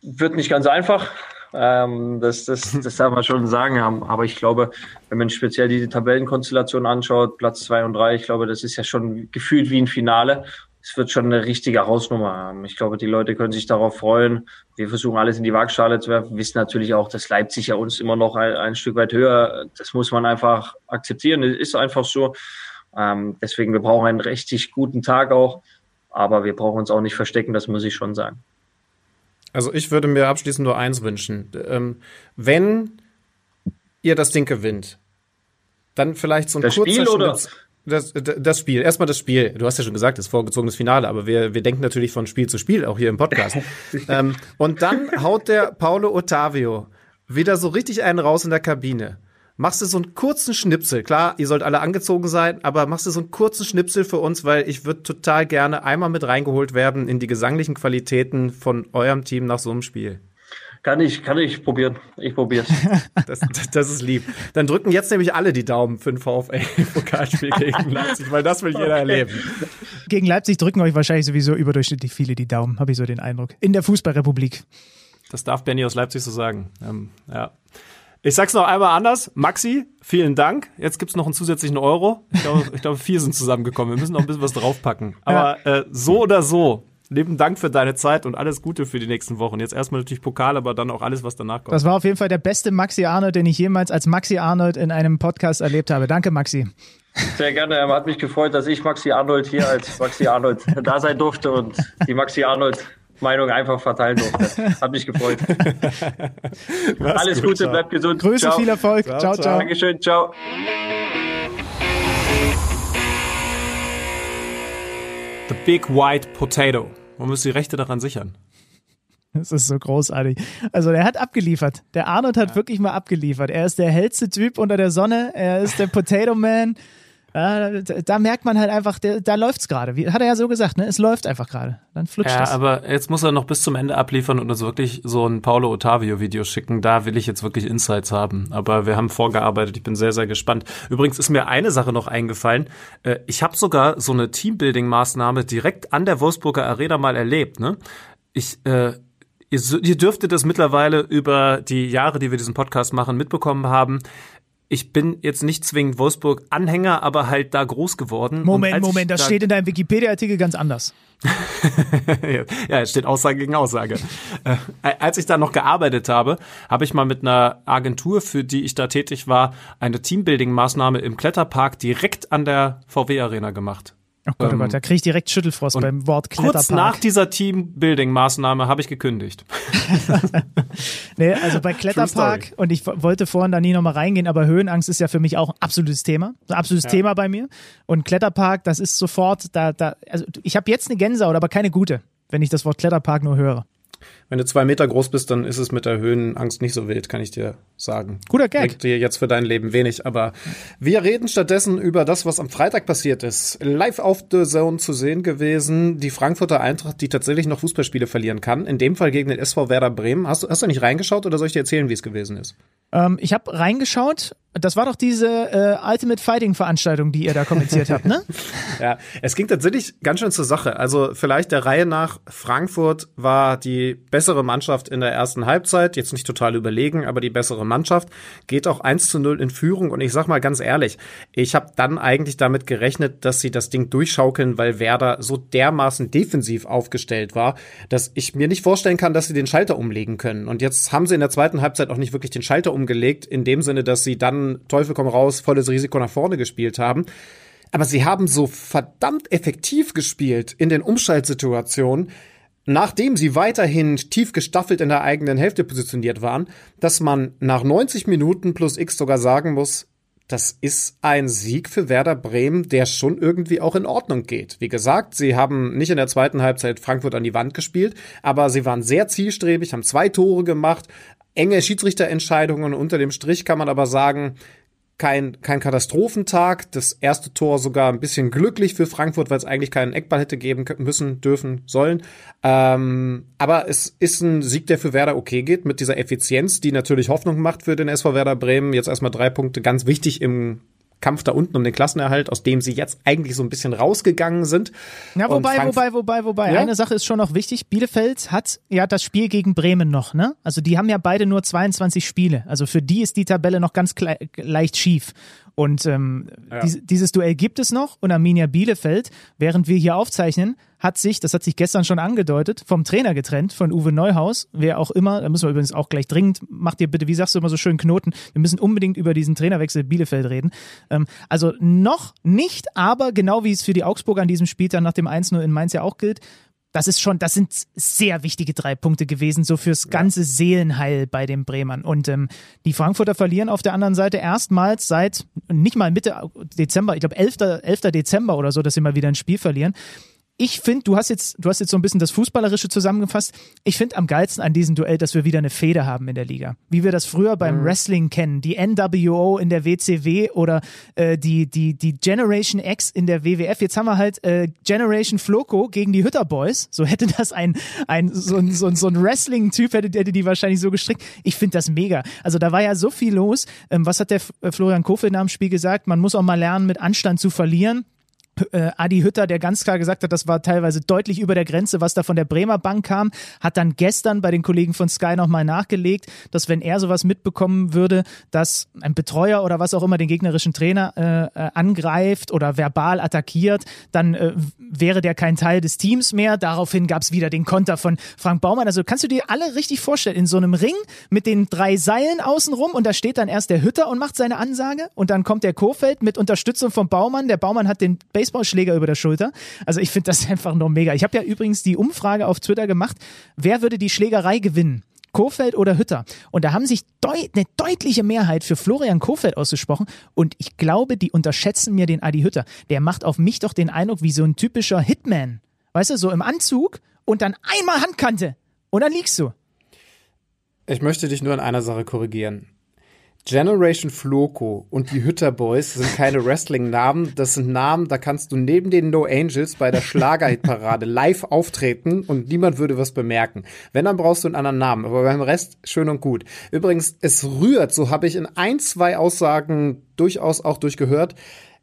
Wird nicht ganz einfach. Ähm, das, das, das darf man schon sagen. Aber ich glaube, wenn man speziell die Tabellenkonstellation anschaut, Platz zwei und drei, ich glaube, das ist ja schon gefühlt wie ein Finale es wird schon eine richtige Hausnummer haben. Ich glaube, die Leute können sich darauf freuen. Wir versuchen alles in die Waagschale zu werfen. Wir wissen natürlich auch, dass Leipzig ja uns immer noch ein, ein Stück weit höher. Das muss man einfach akzeptieren. Es ist einfach so. Ähm, deswegen, wir brauchen einen richtig guten Tag auch. Aber wir brauchen uns auch nicht verstecken, das muss ich schon sagen. Also ich würde mir abschließend nur eins wünschen. Ähm, wenn ihr das Ding gewinnt, dann vielleicht so ein das kurzer Spiel, oder? Das, das Spiel, erstmal das Spiel. Du hast ja schon gesagt, das vorgezogenes Finale, aber wir, wir denken natürlich von Spiel zu Spiel, auch hier im Podcast. ähm, und dann haut der Paulo Ottavio wieder so richtig einen raus in der Kabine. Machst du so einen kurzen Schnipsel. Klar, ihr sollt alle angezogen sein, aber machst du so einen kurzen Schnipsel für uns, weil ich würde total gerne einmal mit reingeholt werden in die gesanglichen Qualitäten von eurem Team nach so einem Spiel. Kann ich, kann ich probieren. Ich probiere das, das, das ist lieb. Dann drücken jetzt nämlich alle die Daumen für ein VfL-Pokalspiel gegen Leipzig, weil das will jeder okay. erleben. Gegen Leipzig drücken euch wahrscheinlich sowieso überdurchschnittlich viele die Daumen, habe ich so den Eindruck. In der Fußballrepublik. Das darf Benny aus Leipzig so sagen. Ähm, ja. Ich sag's noch einmal anders. Maxi, vielen Dank. Jetzt gibt's noch einen zusätzlichen Euro. Ich glaube, ich glaube vier sind zusammengekommen. Wir müssen noch ein bisschen was draufpacken. Aber ja. äh, so oder so, lieben Dank für deine Zeit und alles Gute für die nächsten Wochen. Jetzt erstmal natürlich Pokal, aber dann auch alles, was danach kommt. Das war auf jeden Fall der beste Maxi Arnold, den ich jemals als Maxi Arnold in einem Podcast erlebt habe. Danke, Maxi. Sehr gerne. Er Hat mich gefreut, dass ich Maxi Arnold hier als Maxi Arnold da sein durfte und die Maxi Arnold Meinung einfach verteilen durfte. Hat mich gefreut. Alles gut, Gute, bleibt gesund. Grüße, ciao. viel Erfolg. Ciao, ciao. ciao. Dankeschön, ciao. The Big White Potato. Man muss die Rechte daran sichern. Das ist so großartig. Also er hat abgeliefert. Der Arnold hat ja. wirklich mal abgeliefert. Er ist der hellste Typ unter der Sonne. Er ist der Potato Man. Ja, da merkt man halt einfach, da läuft's gerade. Hat er ja so gesagt, ne? Es läuft einfach gerade. Dann flutscht ja, das. Aber jetzt muss er noch bis zum Ende abliefern und uns wirklich so ein Paulo Ottavio Video schicken. Da will ich jetzt wirklich Insights haben. Aber wir haben vorgearbeitet. Ich bin sehr, sehr gespannt. Übrigens ist mir eine Sache noch eingefallen. Äh, ich habe sogar so eine Teambuilding-Maßnahme direkt an der Wolfsburger Arena mal erlebt, ne? Ich, äh, ihr dürftet das mittlerweile über die Jahre, die wir diesen Podcast machen, mitbekommen haben ich bin jetzt nicht zwingend Wolfsburg-Anhänger, aber halt da groß geworden. Moment, Moment, das da steht in deinem Wikipedia-Artikel ganz anders. ja, es steht Aussage gegen Aussage. Äh, als ich da noch gearbeitet habe, habe ich mal mit einer Agentur, für die ich da tätig war, eine Teambuilding-Maßnahme im Kletterpark direkt an der VW-Arena gemacht. Oh Gott, oh ähm, Gott, da kriege ich direkt Schüttelfrost beim Wort Kletterpark. Kurz nach dieser Teambuilding-Maßnahme habe ich gekündigt. nee, also bei Kletterpark, und ich wollte vorhin da nie nochmal reingehen, aber Höhenangst ist ja für mich auch ein absolutes Thema. Ein absolutes ja. Thema bei mir. Und Kletterpark, das ist sofort, da, da, also ich habe jetzt eine Gänsehaut, aber keine gute, wenn ich das Wort Kletterpark nur höre. Wenn du zwei Meter groß bist, dann ist es mit der Höhenangst nicht so wild, kann ich dir sagen. Guter Gag. Bringt dir jetzt für dein Leben wenig, aber wir reden stattdessen über das, was am Freitag passiert ist. Live auf The Zone zu sehen gewesen, die Frankfurter Eintracht, die tatsächlich noch Fußballspiele verlieren kann. In dem Fall gegen den SV Werder Bremen. Hast, hast du nicht reingeschaut oder soll ich dir erzählen, wie es gewesen ist? Ähm, ich habe reingeschaut. Das war doch diese äh, Ultimate Fighting Veranstaltung, die ihr da kommentiert habt, ne? ja, es ging tatsächlich ganz schön zur Sache. Also vielleicht der Reihe nach, Frankfurt war die bessere Mannschaft in der ersten Halbzeit, jetzt nicht total überlegen, aber die bessere Mannschaft, geht auch 1 zu 0 in Führung und ich sag mal ganz ehrlich, ich habe dann eigentlich damit gerechnet, dass sie das Ding durchschaukeln, weil Werder so dermaßen defensiv aufgestellt war, dass ich mir nicht vorstellen kann, dass sie den Schalter umlegen können. Und jetzt haben sie in der zweiten Halbzeit auch nicht wirklich den Schalter umgelegt, in dem Sinne, dass sie dann Teufel komm raus, volles Risiko nach vorne gespielt haben. Aber sie haben so verdammt effektiv gespielt in den Umschaltsituationen, nachdem sie weiterhin tief gestaffelt in der eigenen Hälfte positioniert waren, dass man nach 90 Minuten plus X sogar sagen muss, das ist ein Sieg für Werder Bremen, der schon irgendwie auch in Ordnung geht. Wie gesagt, sie haben nicht in der zweiten Halbzeit Frankfurt an die Wand gespielt, aber sie waren sehr zielstrebig, haben zwei Tore gemacht, enge Schiedsrichterentscheidungen. Unter dem Strich kann man aber sagen, kein, kein Katastrophentag. Das erste Tor sogar ein bisschen glücklich für Frankfurt, weil es eigentlich keinen Eckball hätte geben müssen, dürfen, sollen. Ähm, aber es ist ein Sieg, der für Werder okay geht, mit dieser Effizienz, die natürlich Hoffnung macht für den SV Werder Bremen. Jetzt erstmal drei Punkte, ganz wichtig im Kampf da unten um den Klassenerhalt, aus dem sie jetzt eigentlich so ein bisschen rausgegangen sind. Ja, wobei, wobei, wobei, wobei. Ja? Eine Sache ist schon noch wichtig. Bielefeld hat ja das Spiel gegen Bremen noch, ne? Also die haben ja beide nur 22 Spiele. Also für die ist die Tabelle noch ganz leicht schief. Und ähm, ja. dies, dieses Duell gibt es noch und Arminia Bielefeld, während wir hier aufzeichnen, hat sich, das hat sich gestern schon angedeutet, vom Trainer getrennt, von Uwe Neuhaus, wer auch immer, da müssen wir übrigens auch gleich dringend, macht ihr bitte, wie sagst du immer so schön Knoten, wir müssen unbedingt über diesen Trainerwechsel Bielefeld reden. Ähm, also noch nicht, aber genau wie es für die Augsburger an diesem Spieltag nach dem 1-0 in Mainz ja auch gilt, das ist schon, das sind sehr wichtige drei Punkte gewesen, so fürs ganze Seelenheil bei den Bremern. Und ähm, die Frankfurter verlieren auf der anderen Seite erstmals seit nicht mal Mitte Dezember, ich glaube 11. 11. Dezember oder so, dass sie mal wieder ein Spiel verlieren ich finde, du hast jetzt, du hast jetzt so ein bisschen das Fußballerische zusammengefasst. Ich finde am geilsten an diesem Duell, dass wir wieder eine Feder haben in der Liga. Wie wir das früher beim mhm. Wrestling kennen. Die NWO in der WCW oder äh, die, die, die Generation X in der WWF. Jetzt haben wir halt äh, Generation Floco gegen die Hütter Boys. So hätte das ein, ein so, ein so, ein so ein Wrestling-Typ, hätte, hätte die wahrscheinlich so gestrickt. Ich finde das mega. Also da war ja so viel los. Ähm, was hat der F Florian Kofeld nach dem Spiel gesagt? Man muss auch mal lernen, mit Anstand zu verlieren äh, Adi Hütter, der ganz klar gesagt hat, das war teilweise deutlich über der Grenze, was da von der Bremer Bank kam, hat dann gestern bei den Kollegen von Sky nochmal nachgelegt, dass wenn er sowas mitbekommen würde, dass ein Betreuer oder was auch immer den gegnerischen Trainer äh, äh, angreift oder verbal attackiert, dann äh, wäre der kein Teil des Teams mehr. Daraufhin gab es wieder den Konter von Frank Baumann. Also kannst du dir alle richtig vorstellen, in so einem Ring mit den drei Seilen außenrum und da steht dann erst der Hütter und macht seine Ansage und dann kommt der Kofeld mit Unterstützung von Baumann. Der Baumann hat den Baseballschläger über der Schulter. Also ich finde das einfach nur mega. Ich habe ja übrigens die Umfrage auf Twitter gemacht, wer würde die Schlägerei gewinnen? Kofeld oder Hütter. Und da haben sich deut eine deutliche Mehrheit für Florian Kofeld ausgesprochen. Und ich glaube, die unterschätzen mir den Adi Hütter. Der macht auf mich doch den Eindruck wie so ein typischer Hitman. Weißt du, so im Anzug und dann einmal Handkante. Und dann liegst du. Ich möchte dich nur in einer Sache korrigieren. Generation Floco und die Hütter Boys sind keine Wrestling-Namen. Das sind Namen, da kannst du neben den No Angels bei der Schlagerhitparade live auftreten und niemand würde was bemerken. Wenn, dann brauchst du einen anderen Namen. Aber beim Rest schön und gut. Übrigens, es rührt, so habe ich in ein, zwei Aussagen durchaus auch durchgehört,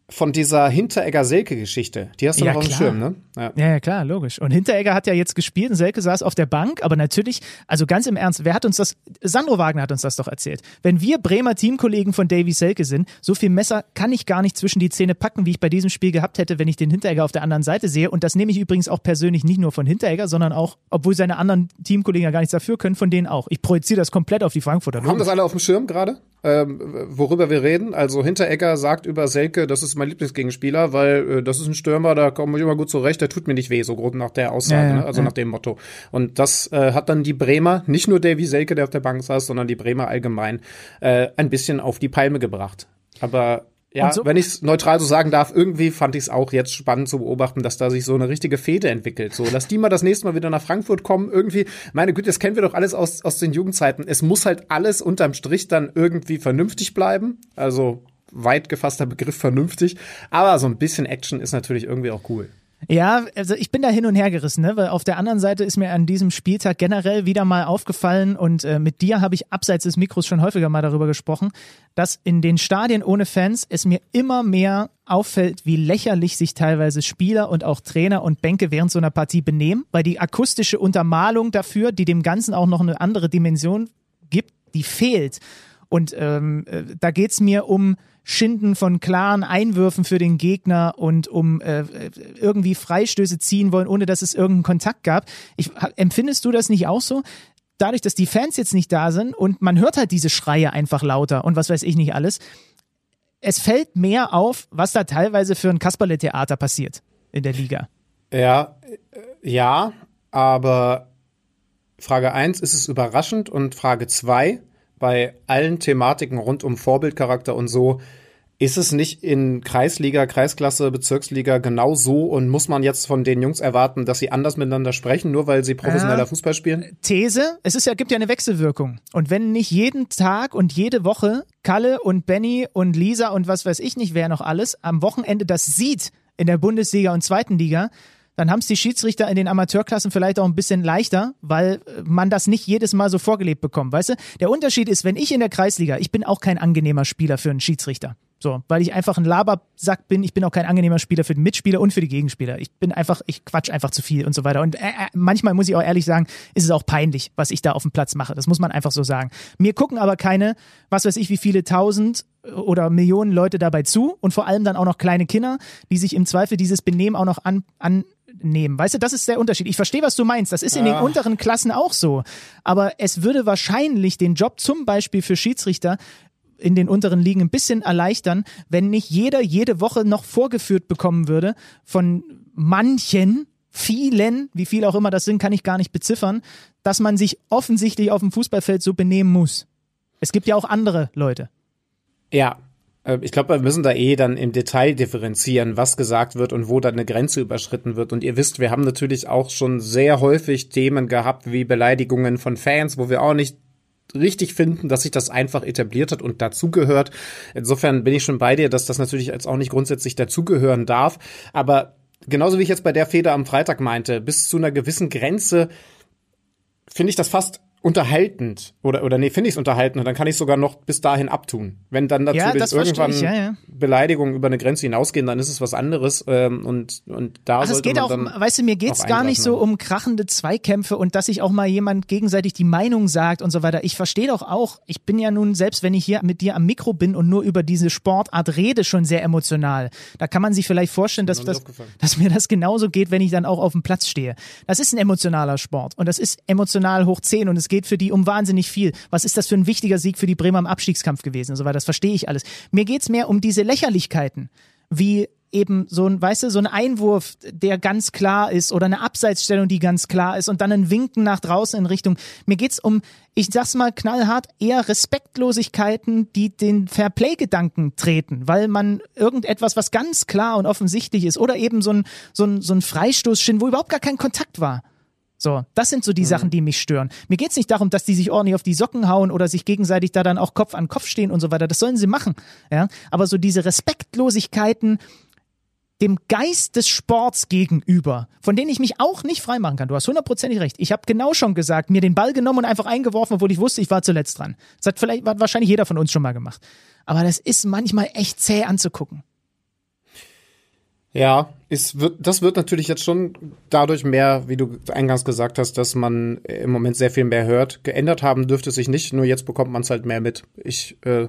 von dieser Hinteregger-Selke-Geschichte. Die hast du Ja, noch auf dem. Schirm, ne? Ja. Ja, ja, klar, logisch. Und Hinteregger hat ja jetzt gespielt und Selke saß auf der Bank, aber natürlich, also ganz im Ernst, wer hat uns das, Sandro Wagner hat uns das doch erzählt. Wenn wir Bremer Teamkollegen von Davy Selke sind, so viel Messer kann ich gar nicht zwischen die Zähne packen, wie ich bei diesem Spiel gehabt hätte, wenn ich den Hinteregger auf der anderen Seite sehe. Und das nehme ich übrigens auch persönlich nicht nur von Hinteregger, sondern auch, obwohl seine anderen Teamkollegen ja gar nichts dafür können, von denen auch. Ich projiziere das komplett auf die Frankfurter. Haben das alle auf dem Schirm gerade? Ähm, worüber wir reden. Also Hinteregger sagt über Selke, das ist mein Lieblingsgegenspieler, weil äh, das ist ein Stürmer, da komme ich immer gut zurecht, der tut mir nicht weh, so grob nach der Aussage, Ja, ja, ne? also ja. nach dem Motto. Und das äh, hat dann die Bremer, nicht nur Davy Selke, der auf der Bank saß, sondern die Bremer allgemein, äh, ein bisschen auf die Palme gebracht. Aber ja, so- wenn ich es neutral so sagen darf, irgendwie fand ich es auch jetzt spannend zu beobachten, dass da sich so eine richtige Fehde entwickelt. So, lass die mal das nächste Mal wieder nach Frankfurt kommen. Irgendwie, meine Güte, das kennen wir doch alles aus, aus den Jugendzeiten. Es muss halt alles unterm Strich dann irgendwie vernünftig bleiben. Also weit gefasster Begriff vernünftig. Aber so ein bisschen Action ist natürlich irgendwie auch cool. Ja, also ich bin da hin und her gerissen, ne? weil auf der anderen Seite ist mir an diesem Spieltag generell wieder mal aufgefallen und äh, mit dir habe ich abseits des Mikros schon häufiger mal darüber gesprochen, dass in den Stadien ohne Fans es mir immer mehr auffällt, wie lächerlich sich teilweise Spieler und auch Trainer und Bänke während so einer Partie benehmen, weil die akustische Untermalung dafür, die dem Ganzen auch noch eine andere Dimension gibt, die fehlt. Und ähm, äh, da geht's mir um Schinden von klaren Einwürfen für den Gegner und um äh, irgendwie Freistöße ziehen wollen, ohne dass es irgendeinen Kontakt gab. Ich, empfindest du das nicht auch so? Dadurch, dass die Fans jetzt nicht da sind und man hört halt diese Schreie einfach lauter und was weiß ich nicht alles, es fällt mehr auf, was da teilweise für ein Kasperle-Theater passiert in der Liga. Ja, äh, ja, aber Frage eins ist es überraschend und Frage zwei bei allen Thematiken rund um Vorbildcharakter und so, ist es nicht in Kreisliga, Kreisklasse, Bezirksliga genau so und muss man jetzt von den Jungs erwarten, dass sie anders miteinander sprechen, nur weil sie professioneller Ah. Fußball spielen? These, es ist ja, gibt ja eine Wechselwirkung. Und wenn nicht jeden Tag und jede Woche Kalle und Benny und Lisa und was weiß ich nicht, wer noch alles, am Wochenende das sieht in der Bundesliga und zweiten Liga, dann haben es die Schiedsrichter in den Amateurklassen vielleicht auch ein bisschen leichter, weil äh, man das nicht jedes Mal so vorgelebt bekommt. Weißt du, der Unterschied ist, wenn ich in der Kreisliga, ich bin auch kein angenehmer Spieler für einen Schiedsrichter. So, weil ich einfach ein Labersack bin, ich bin auch kein angenehmer Spieler für den Mitspieler und für die Gegenspieler. Ich bin einfach, ich quatsch einfach zu viel und so weiter. Und äh, äh, manchmal muss ich auch ehrlich sagen, ist es auch peinlich, was ich da auf dem Platz mache. Das muss man einfach so sagen. Mir gucken aber keine, was weiß ich, wie viele tausend oder Millionen Leute dabei zu und vor allem dann auch noch kleine Kinder, die sich im Zweifel dieses Benehmen auch noch an, annehmen. Weißt du, das ist der Unterschied. Ich verstehe, was du meinst. Das ist in den unteren Klassen auch so. Aber es würde wahrscheinlich den Job zum Beispiel für Schiedsrichter in den unteren Ligen ein bisschen erleichtern, wenn nicht jeder jede Woche noch vorgeführt bekommen würde von manchen, vielen, wie viel auch immer das sind, kann ich gar nicht beziffern, dass man sich offensichtlich auf dem Fußballfeld so benehmen muss. Es gibt ja auch andere Leute. Ja, ich glaube, wir müssen da eh dann im Detail differenzieren, was gesagt wird und wo dann eine Grenze überschritten wird. Und ihr wisst, wir haben natürlich auch schon sehr häufig Themen gehabt wie Beleidigungen von Fans, wo wir auch nicht richtig finden, dass sich das einfach etabliert hat und dazugehört. Insofern bin ich schon bei dir, dass das natürlich jetzt auch nicht grundsätzlich dazugehören darf. Aber genauso wie ich jetzt bei der Feder am Freitag meinte, bis zu einer gewissen Grenze finde ich das fast unterhaltend oder oder nee, finde ich es unterhaltend und dann kann ich sogar noch bis dahin abtun. Wenn dann Ja, natürlich das verstehe irgendwann ich, ja, ja. Beleidigungen über eine Grenze hinausgehen, dann ist es was anderes ähm, und und da Ach, es sollte geht man auch, weißt du, mir geht's gar nicht so um krachende Zweikämpfe und dass sich auch mal jemand gegenseitig die Meinung sagt und so weiter. Ich verstehe doch auch, ich bin ja nun, selbst wenn ich hier mit dir am Mikro bin und nur über diese Sportart rede, schon sehr emotional. Da kann man sich vielleicht vorstellen, dass, das, dass mir das genauso geht, wenn ich dann auch auf dem Platz stehe. Das ist ein emotionaler Sport und das ist emotional hoch 10 und es geht für die um wahnsinnig viel. Was ist das für ein wichtiger Sieg für die Bremer im Abstiegskampf gewesen und so weiter. Das verstehe ich alles. Mir geht's mehr um diese Lächerlichkeiten, wie eben so ein, weißt du, so ein Einwurf, der ganz klar ist oder eine Abseitsstellung, die ganz klar ist und dann ein Winken nach draußen in Richtung. Mir geht's um, ich sag's mal knallhart, eher Respektlosigkeiten, die den Fairplay-Gedanken treten, weil man irgendetwas, was ganz klar und offensichtlich ist oder eben so ein, so ein, so ein Freistoßschind, wo überhaupt gar kein Kontakt war. So, das sind so die Sachen, die mich stören. Mir geht's nicht darum, dass die sich ordentlich auf die Socken hauen oder sich gegenseitig da dann auch Kopf an Kopf stehen und so weiter. Das sollen sie machen. Ja, aber so diese Respektlosigkeiten dem Geist des Sports gegenüber, von denen ich mich auch nicht freimachen kann. Du hast hundertprozentig recht. Ich habe genau schon gesagt, mir den Ball genommen und einfach eingeworfen, obwohl ich wusste, ich war zuletzt dran. Das hat vielleicht hat wahrscheinlich jeder von uns schon mal gemacht. Aber das ist manchmal echt zäh anzugucken. Ja, es wird, das wird natürlich jetzt schon dadurch mehr, wie du eingangs gesagt hast, dass man im Moment sehr viel mehr hört. Geändert haben dürfte sich nicht, nur jetzt bekommt man es halt mehr mit. Ich, äh,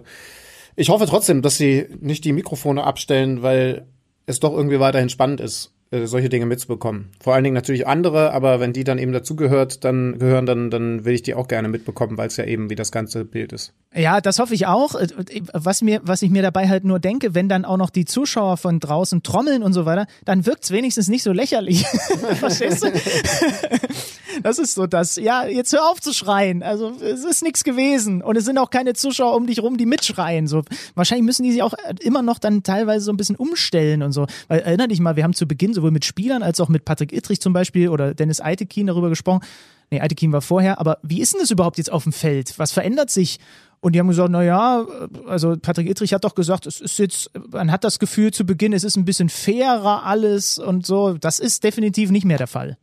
ich hoffe trotzdem, dass sie nicht die Mikrofone abstellen, weil es doch irgendwie weiterhin spannend ist äh, solche Dinge mitzubekommen. Vor allen Dingen natürlich andere, aber wenn die dann eben dazugehört, dann gehören, dann, dann will ich die auch gerne mitbekommen, weil es ja eben wie das ganze Bild ist. Ja, das hoffe ich auch. Äh, was mir, was ich mir dabei halt nur denke, wenn dann auch noch die Zuschauer von draußen trommeln und so weiter, dann wirkt's wenigstens nicht so lächerlich. Verstehst du? Das ist so das, ja, jetzt hör auf zu schreien. Also es ist nichts gewesen. Und es sind auch keine Zuschauer um dich rum, die mitschreien. So, wahrscheinlich müssen die sich auch immer noch dann teilweise so ein bisschen umstellen und so. Weil erinner dich mal, wir haben zu Beginn sowohl mit Spielern als auch mit Patrick Ittrich zum Beispiel oder Dennis Eitekin darüber gesprochen. Nee, Eitekin war vorher, aber wie ist denn das überhaupt jetzt auf dem Feld? Was verändert sich? Und die haben gesagt, na ja, also Patrick Ittrich hat doch gesagt, es ist jetzt, man hat das Gefühl zu Beginn, es ist ein bisschen fairer alles und so. Das ist definitiv nicht mehr der Fall.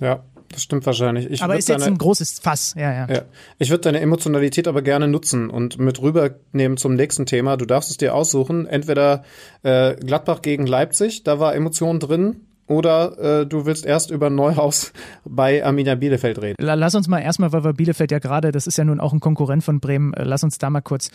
Ja, das stimmt wahrscheinlich. Ich aber ist jetzt deine, ein großes Fass, ja, ja. ja. Ich würde deine Emotionalität aber gerne nutzen und mit rübernehmen zum nächsten Thema. Du darfst es dir aussuchen, entweder äh, Gladbach gegen Leipzig, da war Emotion drin, oder äh, du willst erst über Neuhaus bei Arminia Bielefeld reden? Lass uns mal erstmal, weil wir Bielefeld ja gerade, das ist ja nun auch ein Konkurrent von Bremen, äh, lass uns da mal kurz.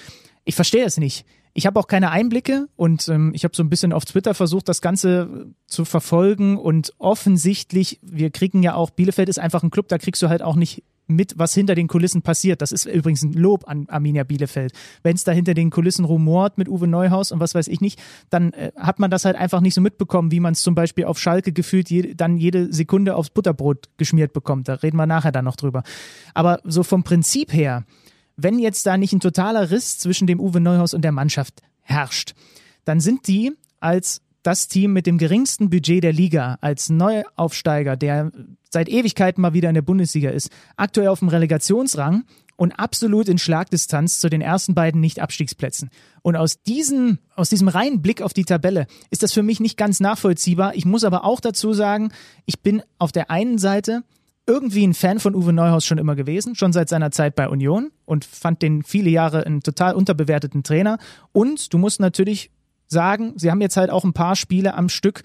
Ich verstehe es nicht. Ich habe auch keine Einblicke und ähm, ich habe so ein bisschen auf Twitter versucht, das Ganze zu verfolgen und offensichtlich, wir kriegen ja auch, Bielefeld ist einfach ein Club, da kriegst du halt auch nicht mit, was hinter den Kulissen passiert. Das ist übrigens ein Lob an Arminia Bielefeld. Wenn es da hinter den Kulissen rumort mit Uwe Neuhaus und was weiß ich nicht, dann äh, hat man das halt einfach nicht so mitbekommen, wie man es zum Beispiel auf Schalke gefühlt je, dann jede Sekunde aufs Butterbrot geschmiert bekommt. Da reden wir nachher dann noch drüber. Aber so vom Prinzip her, wenn jetzt da nicht ein totaler Riss zwischen dem Uwe Neuhaus und der Mannschaft herrscht, dann sind die als das Team mit dem geringsten Budget der Liga als Neuaufsteiger, der seit Ewigkeiten mal wieder in der Bundesliga ist, aktuell auf dem Relegationsrang und absolut in Schlagdistanz zu den ersten beiden Nicht-Abstiegsplätzen. Und aus diesem, aus diesem reinen Blick auf die Tabelle ist das für mich nicht ganz nachvollziehbar. Ich muss aber auch dazu sagen, ich bin auf der einen Seite irgendwie ein Fan von Uwe Neuhaus schon immer gewesen, schon seit seiner Zeit bei Union und fand den viele Jahre einen total unterbewerteten Trainer. Und du musst natürlich sagen, sie haben jetzt halt auch ein paar Spiele am Stück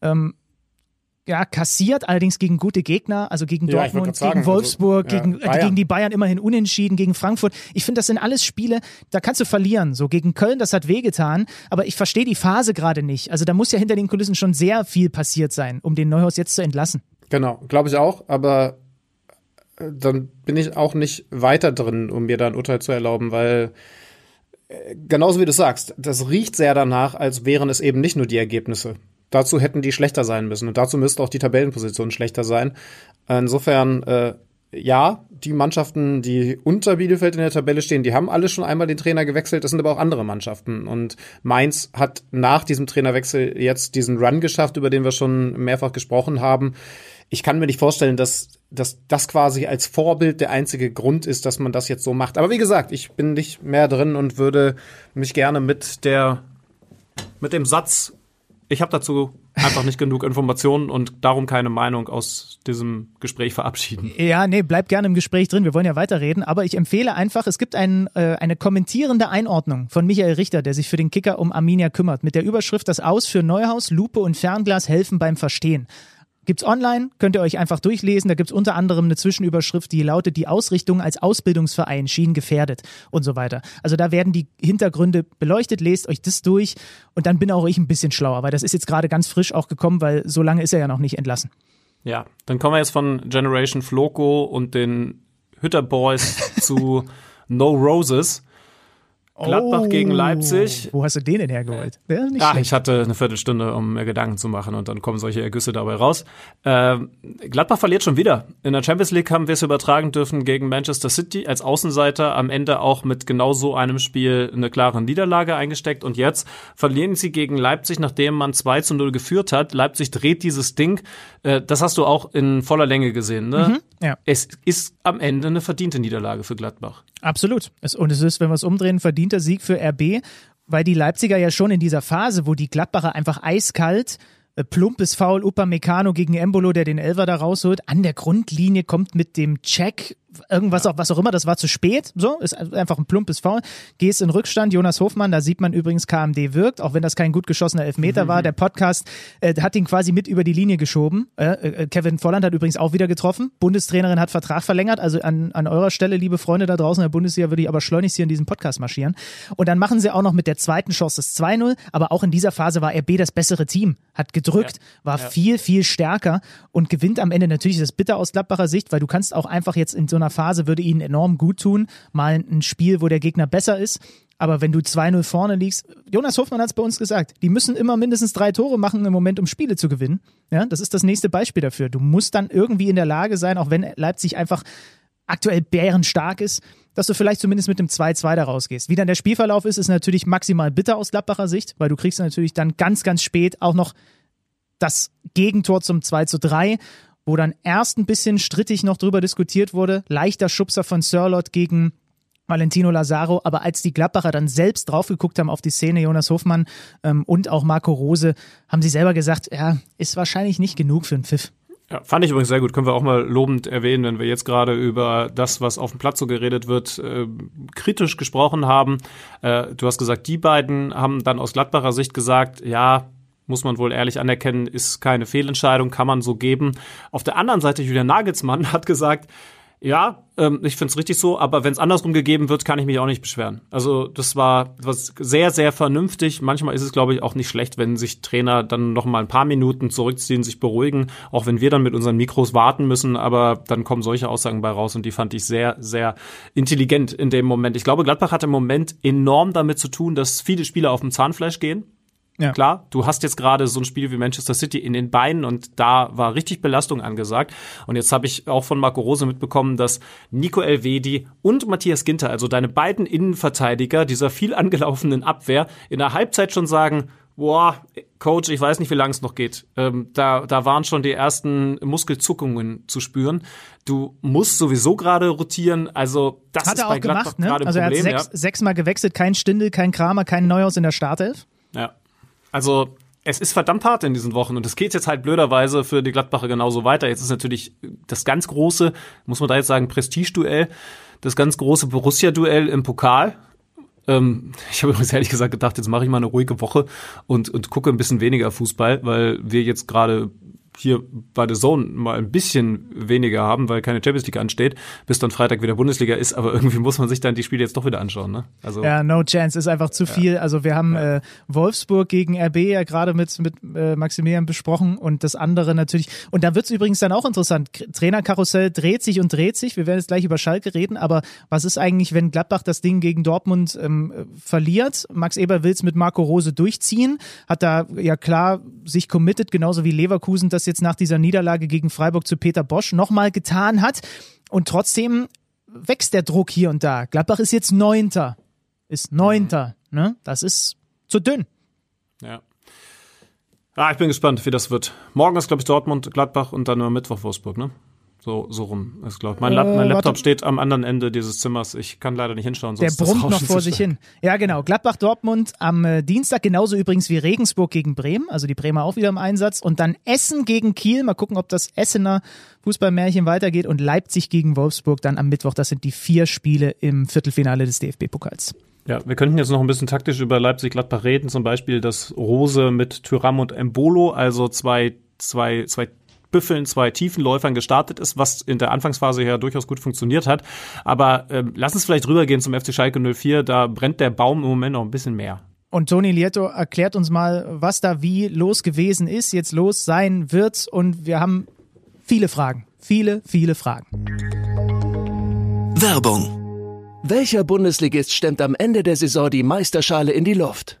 ähm, ja, kassiert, allerdings gegen gute Gegner, also gegen ja, Dortmund, sagen, gegen also, Wolfsburg, also, gegen, äh, gegen die Bayern immerhin unentschieden, gegen Frankfurt. Ich finde, das sind alles Spiele, da kannst du verlieren. So gegen Köln, das hat wehgetan, aber ich verstehe die Phase gerade nicht. Also da muss ja hinter den Kulissen schon sehr viel passiert sein, um den Neuhaus jetzt zu entlassen. Genau, glaube ich auch, aber äh, dann bin ich auch nicht weiter drin, um mir da ein Urteil zu erlauben, weil äh, genauso wie du sagst, das riecht sehr danach, als wären es eben nicht nur die Ergebnisse. Dazu hätten die schlechter sein müssen und dazu müsste auch die Tabellenposition schlechter sein. Insofern, äh, ja, die Mannschaften, die unter Bielefeld in der Tabelle stehen, die haben alle schon einmal den Trainer gewechselt. Das sind aber auch andere Mannschaften. Und Mainz hat nach diesem Trainerwechsel jetzt diesen Run geschafft, über den wir schon mehrfach gesprochen haben. Ich kann mir nicht vorstellen, dass, dass das quasi als Vorbild der einzige Grund ist, dass man das jetzt so macht. Aber wie gesagt, ich bin nicht mehr drin und würde mich gerne mit der mit dem Satz ich habe dazu einfach nicht genug Informationen und darum keine Meinung aus diesem Gespräch verabschieden. Ja, nee, bleib gerne im Gespräch drin. Wir wollen ja weiterreden. Aber ich empfehle einfach, es gibt ein, äh, eine kommentierende Einordnung von Michael Richter, der sich für den Kicker um Arminia kümmert, mit der Überschrift Das Aus für Neuhaus, Lupe und Fernglas helfen beim Verstehen. Gibt's online, könnt ihr euch einfach durchlesen. Da gibt's unter anderem eine Zwischenüberschrift, die lautet, die Ausrichtung als Ausbildungsverein schien gefährdet und so weiter. Also da werden die Hintergründe beleuchtet, lest euch das durch und dann bin auch ich ein bisschen schlauer, weil das ist jetzt gerade ganz frisch auch gekommen, weil so lange ist er ja noch nicht entlassen. Ja, dann kommen wir jetzt von Generation Floco und den Hütter Boys zu No Roses. Gladbach oh, gegen Leipzig. Wo hast du den denn hergeholt? Ja, Ach, ich hatte eine Viertelstunde, um mir Gedanken zu machen und dann kommen solche Ergüsse dabei raus. Äh, Gladbach verliert schon wieder. In der Champions League haben wir es übertragen dürfen gegen Manchester City als Außenseiter. Am Ende auch mit genau so einem Spiel eine klare Niederlage eingesteckt und jetzt verlieren sie gegen Leipzig, nachdem man 2 zu 0 geführt hat. Leipzig dreht dieses Ding. Äh, das hast du auch in voller Länge gesehen, ne? Mhm, ja. Es ist am Ende eine verdiente Niederlage für Gladbach. Absolut. und es ist, wenn wir es umdrehen, verdienter Sieg für RB, weil die Leipziger ja schon in dieser Phase, wo die Gladbacher einfach eiskalt äh, plumpes Foul Upamecano gegen Embolo, der den Elver da rausholt. An der Grundlinie kommt mit dem Check irgendwas auch, was auch immer, das war zu spät, so, ist einfach ein plumpes Foul. Gehst in Rückstand, Jonas Hofmann, da sieht man übrigens, KMD wirkt, auch wenn das kein gut geschossener Elfmeter mhm. war. Der Podcast äh, hat ihn quasi mit über die Linie geschoben. Äh, äh, Kevin Volland hat übrigens auch wieder getroffen. Bundestrainerin hat Vertrag verlängert, also an, an eurer Stelle, liebe Freunde da draußen in der Bundesliga, würde ich aber schleunigst hier in diesem Podcast marschieren. Und dann machen sie auch noch mit der zweiten Chance das 2-0, aber auch in dieser Phase war RB das bessere Team, hat gedrückt, ja. war ja. viel, viel stärker und gewinnt am Ende natürlich das bitter aus Gladbacher Sicht, weil du kannst auch einfach jetzt in so einer Phase, würde ihnen enorm gut tun, mal ein Spiel, wo der Gegner besser ist. Aber wenn du 2-0 vorne liegst, Jonas Hofmann hat es bei uns gesagt, die müssen immer mindestens drei Tore machen im Moment, um Spiele zu gewinnen. Ja, das ist das nächste Beispiel dafür. Du musst dann irgendwie in der Lage sein, auch wenn Leipzig einfach aktuell bärenstark ist, dass du vielleicht zumindest mit dem 2-2 da rausgehst. Wie dann der Spielverlauf ist, ist natürlich maximal bitter aus Gladbacher Sicht, weil du kriegst natürlich dann ganz, ganz spät auch noch das Gegentor zum 2 3 wo dann erst ein bisschen strittig noch drüber diskutiert wurde. Leichter Schubser von Sirlot gegen Valentino Lazaro, aber als die Gladbacher dann selbst drauf geguckt haben auf die Szene, Jonas Hofmann ähm, und auch Marco Rose, haben sie selber gesagt, ja, ist wahrscheinlich nicht genug für einen Pfiff. Ja, fand ich übrigens sehr gut. Können wir auch mal lobend erwähnen, wenn wir jetzt gerade über das, was auf dem Platz so geredet wird, äh, kritisch gesprochen haben. Äh, du hast gesagt, die beiden haben dann aus Gladbacher Sicht gesagt, ja, muss man wohl ehrlich anerkennen, ist keine Fehlentscheidung, kann man so geben. Auf der anderen Seite, Julian Nagelsmann hat gesagt, ja, ähm, ich finde es richtig so, aber wenn es andersrum gegeben wird, kann ich mich auch nicht beschweren. Also das war was sehr, sehr vernünftig. Manchmal ist es, glaube ich, auch nicht schlecht, wenn sich Trainer dann noch mal ein paar Minuten zurückziehen, sich beruhigen, auch wenn wir dann mit unseren Mikros warten müssen, aber dann kommen solche Aussagen bei raus und die fand ich sehr, sehr intelligent in dem Moment. Ich glaube, Gladbach hat im Moment enorm damit zu tun, dass viele Spieler auf dem Zahnfleisch gehen ja. Klar, du hast jetzt gerade so ein Spiel wie Manchester City in den Beinen und da war richtig Belastung angesagt. Und jetzt habe ich auch von Marco Rose mitbekommen, dass Nico Elvedi und Matthias Ginter, also deine beiden Innenverteidiger dieser viel angelaufenen Abwehr, in der Halbzeit schon sagen, boah, Coach, ich weiß nicht, wie lange es noch geht. Ähm, da, da waren schon die ersten Muskelzuckungen zu spüren. Du musst sowieso gerade rotieren. Also das hat ist er auch gemacht, ne? Also er hat sechs, ja. sechsmal gewechselt, kein Stindel, kein Kramer, kein Neuhaus in der Startelf. Ja, also es ist verdammt hart in diesen Wochen und es geht jetzt halt blöderweise für die Gladbacher genauso weiter. Jetzt ist natürlich das ganz große, muss man da jetzt sagen, Prestigeduell, das ganz große Borussia-Duell im Pokal. Ähm, ich habe übrigens ehrlich gesagt gedacht, jetzt mache ich mal eine ruhige Woche und, und gucke ein bisschen weniger Fußball, weil wir jetzt gerade hier bei The Zone mal ein bisschen weniger haben, weil keine Champions League ansteht, bis dann Freitag wieder Bundesliga ist, aber irgendwie muss man sich dann die Spiele jetzt doch wieder anschauen. Ne? Also, ja, no chance, ist einfach zu ja. viel. Also wir haben ja. äh, Wolfsburg gegen RB ja gerade mit, mit äh, Maximilian besprochen und das andere natürlich. Und da wird es übrigens dann auch interessant. Trainerkarussell dreht sich und dreht sich. Wir werden jetzt gleich über Schalke reden, aber was ist eigentlich, wenn Gladbach das Ding gegen Dortmund ähm, verliert? Max Eber will es mit Marco Rose durchziehen, hat da ja klar sich committed, genauso wie Leverkusen das jetzt nach dieser Niederlage gegen Freiburg zu Peter Bosch nochmal getan hat. Und trotzdem wächst der Druck hier und da. Gladbach ist jetzt Neunter. Ist Neunter. Ne? Das ist zu dünn. Ja. Ah, ich bin gespannt, wie das wird. Morgen ist, glaube ich, Dortmund, Gladbach und dann am Mittwoch Wolfsburg, ne? So, so rum, ist glaube mein, äh, mein Laptop warte. steht am anderen Ende dieses Zimmers. Ich kann leider nicht hinschauen. Der brummt noch vor sich hin. Ja, genau. Gladbach-Dortmund am äh, Dienstag, genauso übrigens wie Regensburg gegen Bremen. Also die Bremer auch wieder im Einsatz. Und dann Essen gegen Kiel. Mal gucken, ob das Essener Fußballmärchen weitergeht. Und Leipzig gegen Wolfsburg dann am Mittwoch. Das sind die vier Spiele im Viertelfinale des DFB-Pokals. Ja, wir könnten jetzt noch ein bisschen taktisch über Leipzig-Gladbach reden. Zum Beispiel das Rose mit Tyram und Embolo, also zwei zwei, zwei Büffeln, zwei Tiefenläufern gestartet ist, was in der Anfangsphase ja durchaus gut funktioniert hat. Aber ähm, lass uns vielleicht rübergehen zum FC Schalke 04. Da brennt der Baum im Moment noch ein bisschen mehr. Und Toni Lieto erklärt uns mal, was da wie los gewesen ist, jetzt los sein wird. Und wir haben viele Fragen. Viele, viele Fragen. Werbung. Welcher Bundesligist stemmt am Ende der Saison die Meisterschale in die Luft?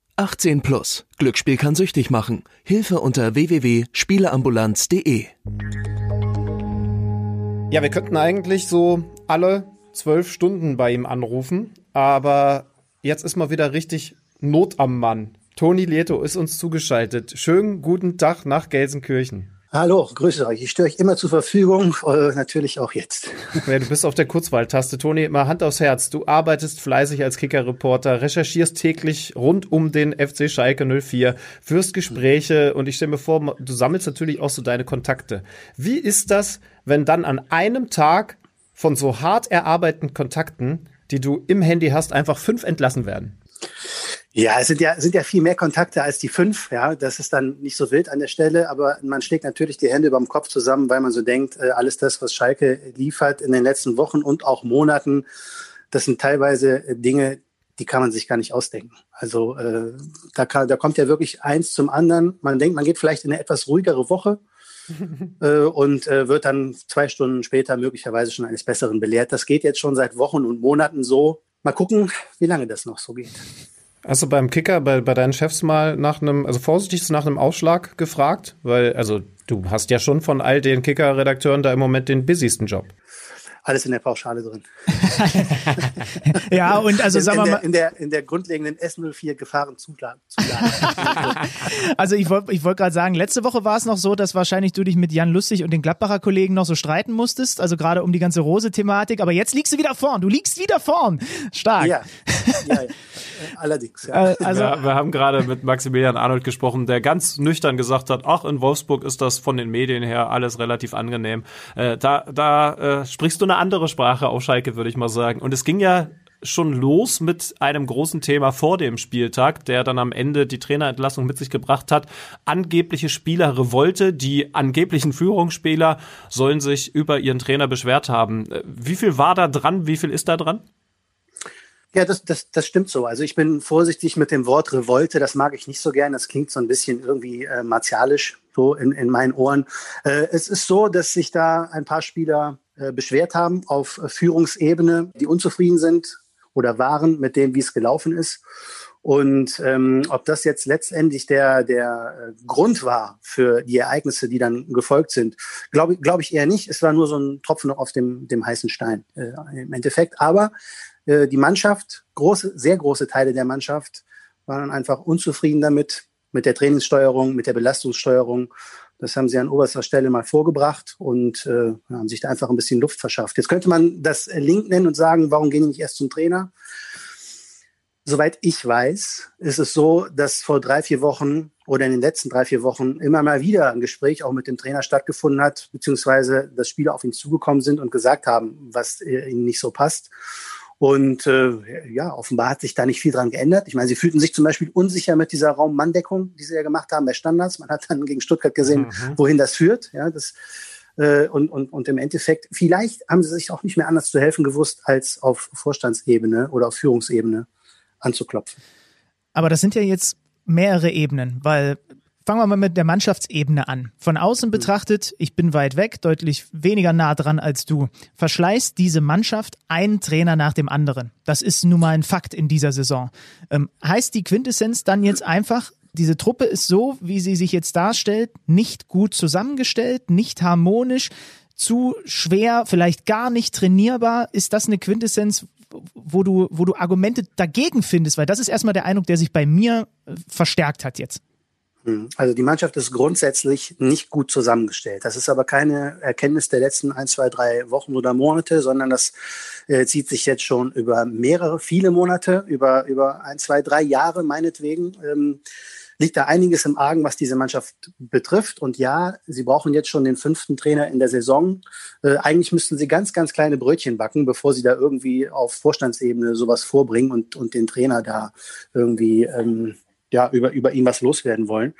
18 plus. Glücksspiel kann süchtig machen. Hilfe unter www.spieleambulanz.de. Ja, wir könnten eigentlich so alle zwölf Stunden bei ihm anrufen, aber jetzt ist mal wieder richtig Not am Mann. Toni Lieto ist uns zugeschaltet. Schönen guten Tag nach Gelsenkirchen. Hallo, grüße euch. Ich stehe euch immer zur Verfügung, äh, natürlich auch jetzt. Ja, du bist auf der Kurzwahltaste. Toni, mal Hand aufs Herz. Du arbeitest fleißig als Kicker-Reporter, recherchierst täglich rund um den FC Schalke 04, führst Gespräche und ich stelle mir vor, du sammelst natürlich auch so deine Kontakte. Wie ist das, wenn dann an einem Tag von so hart erarbeiteten Kontakten, die du im Handy hast, einfach fünf entlassen werden? Ja, es sind ja, sind ja viel mehr Kontakte als die fünf. Ja, das ist dann nicht so wild an der Stelle, aber man schlägt natürlich die Hände über dem Kopf zusammen, weil man so denkt, äh, alles das, was Schalke liefert in den letzten Wochen und auch Monaten, das sind teilweise äh, Dinge, die kann man sich gar nicht ausdenken. Also äh, da, kann, da kommt ja wirklich eins zum anderen. Man denkt, man geht vielleicht in eine etwas ruhigere Woche äh, und äh, wird dann zwei Stunden später möglicherweise schon eines Besseren belehrt. Das geht jetzt schon seit Wochen und Monaten so. Mal gucken, wie lange das noch so geht. Hast du beim Kicker bei, bei deinen Chefs mal nach einem, also vorsichtig nach einem Ausschlag gefragt? Weil, also du hast ja schon von all den Kicker-Redakteuren da im Moment den busysten Job alles in der Pauschale drin. ja, und also in, sagen wir mal. In der, in der grundlegenden S04 Gefahrenzulage. also ich wollte ich wollt gerade sagen, letzte Woche war es noch so, dass wahrscheinlich du dich mit Jan Lustig und den Gladbacher Kollegen noch so streiten musstest, also gerade um die ganze Rose-Thematik, aber jetzt liegst du wieder vorn, du liegst wieder vorn. Stark. Ja, ja, ja. allerdings. Ja. Äh, also, wir, wir haben gerade mit Maximilian Arnold gesprochen, der ganz nüchtern gesagt hat, ach, in Wolfsburg ist das von den Medien her alles relativ angenehm. Äh, da da äh, sprichst du eine andere Sprache auf Schalke, würde ich mal sagen. Und es ging ja schon los mit einem großen Thema vor dem Spieltag, der dann am Ende die Trainerentlassung mit sich gebracht hat. Angebliche Spielerrevolte, die angeblichen Führungsspieler sollen sich über ihren Trainer beschwert haben. Wie viel war da dran? Wie viel ist da dran? Ja, das, das, das stimmt so. Also ich bin vorsichtig mit dem Wort Revolte. Das mag ich nicht so gern. Das klingt so ein bisschen irgendwie äh, martialisch so in, in meinen Ohren. Äh, es ist so, dass sich da ein paar Spieler äh, beschwert haben auf Führungsebene, die unzufrieden sind oder waren mit dem, wie es gelaufen ist. Und ähm, ob das jetzt letztendlich der, der äh, Grund war für die Ereignisse, die dann gefolgt sind, glaube glaub ich eher nicht. Es war nur so ein Tropfen noch auf dem, dem heißen Stein äh, im Endeffekt. Aber äh, die Mannschaft, große, sehr große Teile der Mannschaft, waren einfach unzufrieden damit, mit der Trainingssteuerung, mit der Belastungssteuerung. Das haben sie an oberster Stelle mal vorgebracht und äh, haben sich da einfach ein bisschen Luft verschafft. Jetzt könnte man das Link nennen und sagen, warum gehen die nicht erst zum Trainer? Soweit ich weiß, ist es so, dass vor drei, vier Wochen oder in den letzten drei, vier Wochen immer mal wieder ein Gespräch auch mit dem Trainer stattgefunden hat, beziehungsweise dass Spieler auf ihn zugekommen sind und gesagt haben, was ihnen nicht so passt. Und äh, ja, offenbar hat sich da nicht viel dran geändert. Ich meine, sie fühlten sich zum Beispiel unsicher mit dieser Raummanndeckung, die sie ja gemacht haben bei Standards. Man hat dann gegen Stuttgart gesehen, mhm. wohin das führt. Ja, das, äh, und, und, und im Endeffekt, vielleicht haben sie sich auch nicht mehr anders zu helfen gewusst, als auf Vorstandsebene oder auf Führungsebene anzuklopfen. Aber das sind ja jetzt mehrere Ebenen, weil Fangen wir mal mit der Mannschaftsebene an. Von außen mhm. betrachtet, ich bin weit weg, deutlich weniger nah dran als du. Verschleißt diese Mannschaft einen Trainer nach dem anderen. Das ist nun mal ein Fakt in dieser Saison. Ähm, heißt die Quintessenz dann jetzt einfach, diese Truppe ist so, wie sie sich jetzt darstellt, nicht gut zusammengestellt, nicht harmonisch, zu schwer, vielleicht gar nicht trainierbar? Ist das eine Quintessenz, wo du, wo du Argumente dagegen findest? Weil das ist erstmal der Eindruck, der sich bei mir äh, verstärkt hat jetzt. Hm. Also die Mannschaft ist grundsätzlich nicht gut zusammengestellt. Das ist aber keine Erkenntnis der letzten ein, zwei, drei Wochen oder Monate, sondern das äh, zieht sich jetzt schon über mehrere, viele Monate, über, über ein, zwei, drei Jahre meinetwegen. Ähm, liegt da einiges im Argen, was diese Mannschaft betrifft. Und ja, sie brauchen jetzt schon den fünften Trainer in der Saison. Äh, eigentlich müssten sie ganz, ganz kleine Brötchen backen, bevor sie da irgendwie auf Vorstandsebene sowas vorbringen und, und den Trainer da irgendwie ähm, ja, über, über ihn was loswerden wollen.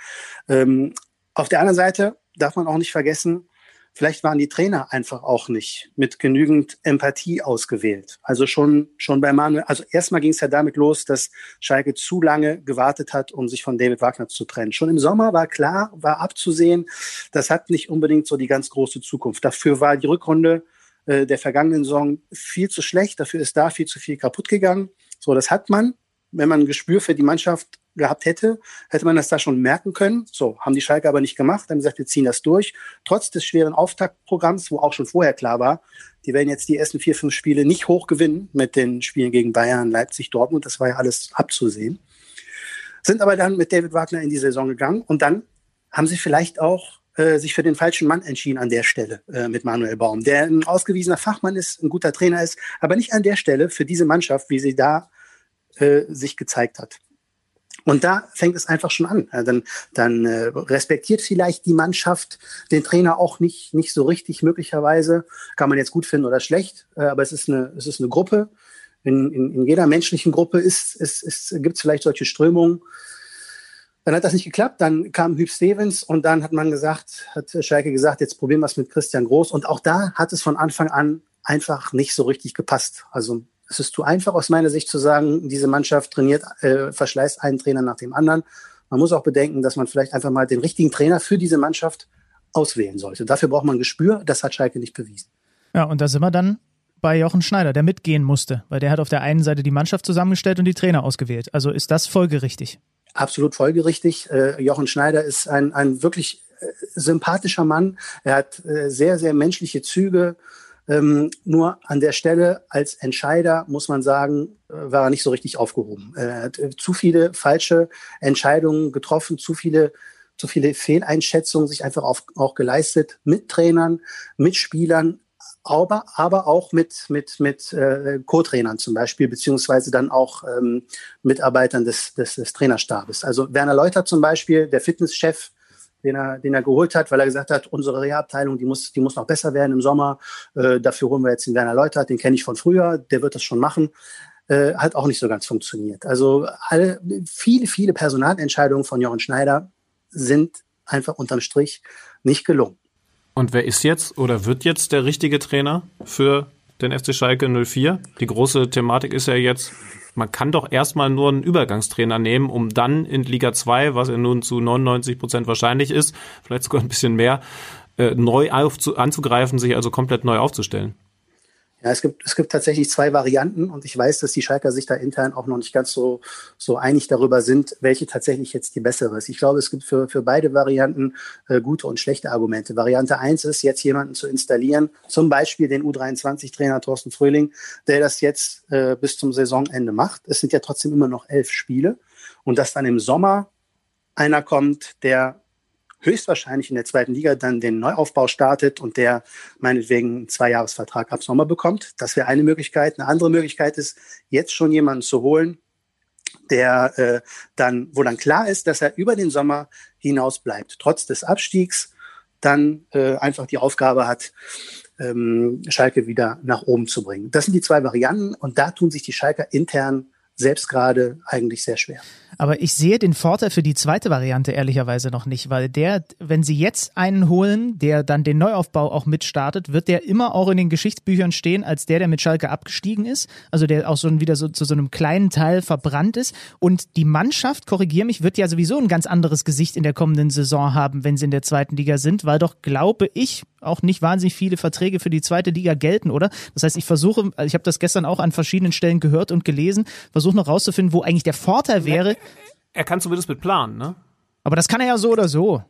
Ähm, auf der anderen Seite darf man auch nicht vergessen, vielleicht waren die Trainer einfach auch nicht mit genügend Empathie ausgewählt. Also schon, schon bei Manuel, also erstmal ging es ja damit los, dass Schalke zu lange gewartet hat, um sich von David Wagner zu trennen. Schon im Sommer war klar, war abzusehen, das hat nicht unbedingt so die ganz große Zukunft. Dafür war die Rückrunde äh, der vergangenen Saison viel zu schlecht, dafür ist da viel zu viel kaputt gegangen. So, das hat man wenn man ein Gespür für die Mannschaft gehabt hätte, hätte man das da schon merken können. So, haben die Schalke aber nicht gemacht, haben gesagt, wir ziehen das durch. Trotz des schweren Auftaktprogramms, wo auch schon vorher klar war, die werden jetzt die ersten vier, fünf Spiele nicht hoch gewinnen mit den Spielen gegen Bayern, Leipzig, Dortmund. Das war ja alles abzusehen. Sind aber dann mit David Wagner in die Saison gegangen und dann haben sie vielleicht auch äh, sich für den falschen Mann entschieden an der Stelle äh, mit Manuel Baum, der ein ausgewiesener Fachmann ist, ein guter Trainer ist, aber nicht an der Stelle für diese Mannschaft, wie sie da äh, sich gezeigt hat. Und da fängt es einfach schon an. Dann dann äh, respektiert vielleicht die Mannschaft den Trainer auch nicht, nicht so richtig, möglicherweise. Kann man jetzt gut finden oder schlecht, äh, aber es ist eine, es ist eine Gruppe. In, in, in jeder menschlichen Gruppe ist, ist, ist, gibt es vielleicht solche Strömungen. Dann hat das nicht geklappt, dann kam Hüb Stevens und dann hat man gesagt, hat Schalke gesagt, jetzt probieren wir es mit Christian Groß. Und auch da hat es von Anfang an einfach nicht so richtig gepasst. Also es ist zu einfach aus meiner Sicht zu sagen, diese Mannschaft trainiert, äh, verschleißt einen Trainer nach dem anderen. Man muss auch bedenken, dass man vielleicht einfach mal den richtigen Trainer für diese Mannschaft auswählen sollte. Dafür braucht man Gespür. Das hat Schalke nicht bewiesen. Ja, und da sind wir dann bei Jochen Schneider, der mitgehen musste, weil der hat auf der einen Seite die Mannschaft zusammengestellt und die Trainer ausgewählt. Also ist das folgerichtig? Absolut folgerichtig. Äh, Jochen Schneider ist ein, ein wirklich äh, sympathischer Mann. Er hat äh, sehr, sehr menschliche Züge. Ähm, nur an der Stelle als Entscheider muss man sagen, äh, war er nicht so richtig aufgehoben. Er hat äh, zu viele falsche Entscheidungen getroffen, zu viele zu viele Fehleinschätzungen sich einfach auf, auch geleistet mit Trainern, mit Spielern, aber, aber auch mit, mit, mit äh, Co-Trainern zum Beispiel, beziehungsweise dann auch ähm, Mitarbeitern des, des, des Trainerstabes. Also Werner Leuter zum Beispiel, der Fitnesschef, den er, den er geholt hat, weil er gesagt hat, unsere Reha-Abteilung, die muss, die muss noch besser werden im Sommer. Äh, dafür holen wir jetzt den Werner Leutert, den kenne ich von früher, der wird das schon machen. Äh, hat auch nicht so ganz funktioniert. Also alle, viele, viele Personalentscheidungen von Jochen Schneider sind einfach unterm Strich nicht gelungen. Und wer ist jetzt oder wird jetzt der richtige Trainer für den FC Schalke 04? Die große Thematik ist ja jetzt, man kann doch erstmal nur einen Übergangstrainer nehmen, um dann in Liga 2, was ja nun zu 99 Prozent wahrscheinlich ist, vielleicht sogar ein bisschen mehr, äh, neu anzugreifen, sich also komplett neu aufzustellen. Ja, es gibt, es gibt tatsächlich zwei Varianten und ich weiß, dass die Schalker sich da intern auch noch nicht ganz so, so einig darüber sind, welche tatsächlich jetzt die bessere ist. Ich glaube, es gibt für, für beide Varianten äh, gute und schlechte Argumente. Variante eins ist, jetzt jemanden zu installieren, zum Beispiel den U23-Trainer Thorsten Fröhling, der das jetzt äh, bis zum Saisonende macht. Es sind ja trotzdem immer noch elf Spiele und dass dann im Sommer einer kommt, der höchstwahrscheinlich in der zweiten Liga dann den Neuaufbau startet und der meinetwegen einen Zweijahresvertrag ab Sommer bekommt. Das wäre eine Möglichkeit. Eine andere Möglichkeit ist, jetzt schon jemanden zu holen, der äh, dann, wo dann klar ist, dass er über den Sommer hinaus bleibt, trotz des Abstiegs, dann äh, einfach die Aufgabe hat, ähm, Schalke wieder nach oben zu bringen. Das sind die zwei Varianten und da tun sich die Schalker intern selbst gerade eigentlich sehr schwer. Aber ich sehe den Vorteil für die zweite Variante ehrlicherweise noch nicht, weil der, wenn sie jetzt einen holen, der dann den Neuaufbau auch mitstartet, wird der immer auch in den Geschichtsbüchern stehen als der, der mit Schalke abgestiegen ist, also der auch so wieder so zu so einem kleinen Teil verbrannt ist. Und die Mannschaft, korrigiere mich, wird ja sowieso ein ganz anderes Gesicht in der kommenden Saison haben, wenn sie in der zweiten Liga sind, weil doch, glaube ich, auch nicht wahnsinnig viele Verträge für die zweite Liga gelten, oder? Das heißt, ich versuche, ich habe das gestern auch an verschiedenen Stellen gehört und gelesen, versuche noch rauszufinden, wo eigentlich der Vorteil wäre, er kann zumindest mit planen, ne? Aber das kann er ja so oder so.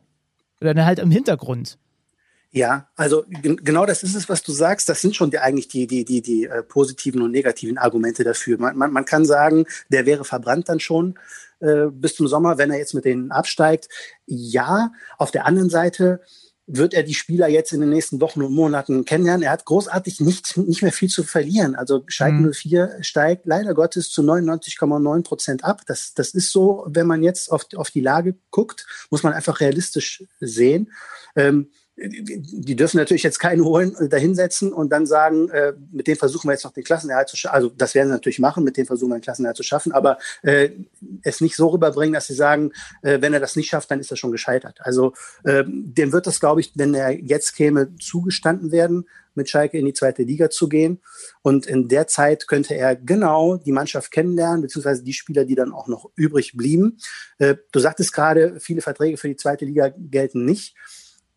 Oder halt im Hintergrund. Ja, also genau das ist es, was du sagst. Das sind schon die, eigentlich die, die, die, die äh, positiven und negativen Argumente dafür. Man, man, man kann sagen, der wäre verbrannt dann schon äh, bis zum Sommer, wenn er jetzt mit denen absteigt. Ja, auf der anderen Seite wird er die Spieler jetzt in den nächsten Wochen und Monaten kennenlernen. Er hat großartig nicht, nicht mehr viel zu verlieren. Also Schalke mhm. 04 steigt leider Gottes zu 99,9 Prozent ab. Das, das ist so, wenn man jetzt auf, auf die Lage guckt, muss man einfach realistisch sehen. Ähm, die dürfen natürlich jetzt keinen holen, äh, dahinsetzen und dann sagen, äh, mit dem versuchen wir jetzt noch den Klassenerhalt zu schaffen. Also das werden sie natürlich machen, mit dem versuchen wir den Klassenerhalt zu schaffen, aber äh, es nicht so rüberbringen, dass sie sagen, äh, wenn er das nicht schafft, dann ist er schon gescheitert. Also äh, dem wird das, glaube ich, wenn er jetzt käme, zugestanden werden, mit Schalke in die zweite Liga zu gehen. Und in der Zeit könnte er genau die Mannschaft kennenlernen, beziehungsweise die Spieler, die dann auch noch übrig blieben. Äh, du sagtest gerade, viele Verträge für die zweite Liga gelten nicht.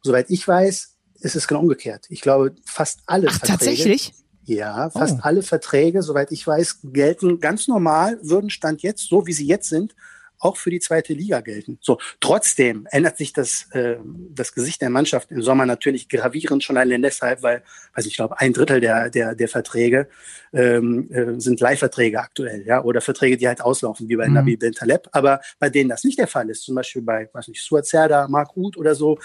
Soweit ich weiß, ist es genau umgekehrt. Ich glaube, fast alle Ach, Verträge. Tatsächlich? Ja, fast oh. alle Verträge, soweit ich weiß, gelten ganz normal, würden Stand jetzt, so wie sie jetzt sind, auch für die zweite Liga gelten. So, trotzdem ändert sich das, äh, das Gesicht der Mannschaft im Sommer natürlich gravierend schon allein deshalb, weil, weiß ich glaube, ein Drittel der, der, der Verträge ähm, äh, sind Leihverträge aktuell, ja, oder Verträge, die halt auslaufen, wie bei mhm. Nabi Ben Taleb. Aber bei denen das nicht der Fall ist, zum Beispiel bei, weiß nicht, Suat Serda, Mark Uth oder so,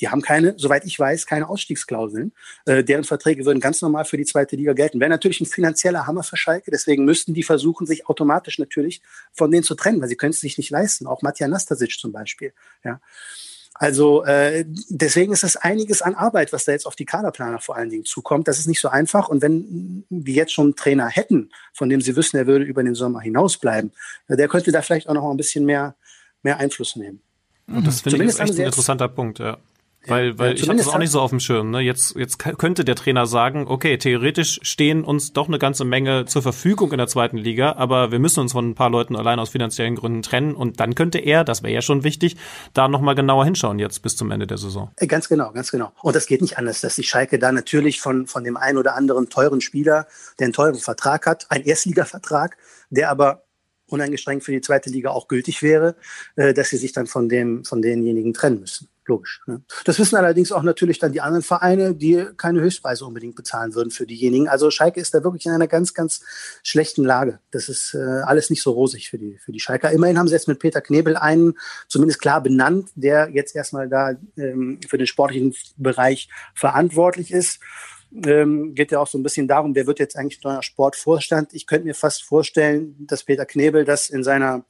die haben keine, soweit ich weiß, keine Ausstiegsklauseln. Äh, deren Verträge würden ganz normal für die zweite Liga gelten. Wäre natürlich ein finanzieller Hammer für Schalke. Deswegen müssten die versuchen, sich automatisch natürlich von denen zu trennen, weil sie können es sich nicht leisten. Auch Matja Nastasic zum Beispiel. Ja. Also äh, deswegen ist es einiges an Arbeit, was da jetzt auf die Kaderplaner vor allen Dingen zukommt. Das ist nicht so einfach. Und wenn wir jetzt schon einen Trainer hätten, von dem sie wissen, er würde über den Sommer hinausbleiben, der könnte da vielleicht auch noch ein bisschen mehr, mehr Einfluss nehmen. Und das finde ich ist echt ein interessanter Punkt, ja. Weil, weil ja, ich habe das auch nicht so auf dem Schirm. Ne? Jetzt, jetzt könnte der Trainer sagen, okay, theoretisch stehen uns doch eine ganze Menge zur Verfügung in der zweiten Liga, aber wir müssen uns von ein paar Leuten allein aus finanziellen Gründen trennen. Und dann könnte er, das wäre ja schon wichtig, da nochmal genauer hinschauen jetzt bis zum Ende der Saison. Äh, ganz genau, ganz genau. Und das geht nicht anders, dass die Schalke da natürlich von, von dem einen oder anderen teuren Spieler, der einen teuren Vertrag hat, einen Erstligavertrag, der aber uneingeschränkt für die zweite Liga auch gültig wäre, äh, dass sie sich dann von dem, von denjenigen trennen müssen. Logisch. Ne? Das wissen allerdings auch natürlich dann die anderen Vereine, die keine Höchstpreise unbedingt bezahlen würden für diejenigen. Also Schalke ist da wirklich in einer ganz, ganz schlechten Lage. Das ist äh, alles nicht so rosig für die, für die Schalker. Immerhin haben sie jetzt mit Peter Knebel einen zumindest klar benannt, der jetzt erstmal da ähm, für den sportlichen Bereich verantwortlich ist. Ähm, geht ja auch so ein bisschen darum, wer wird jetzt eigentlich neuer Sportvorstand. Ich könnte mir fast vorstellen, dass Peter Knebel das in seiner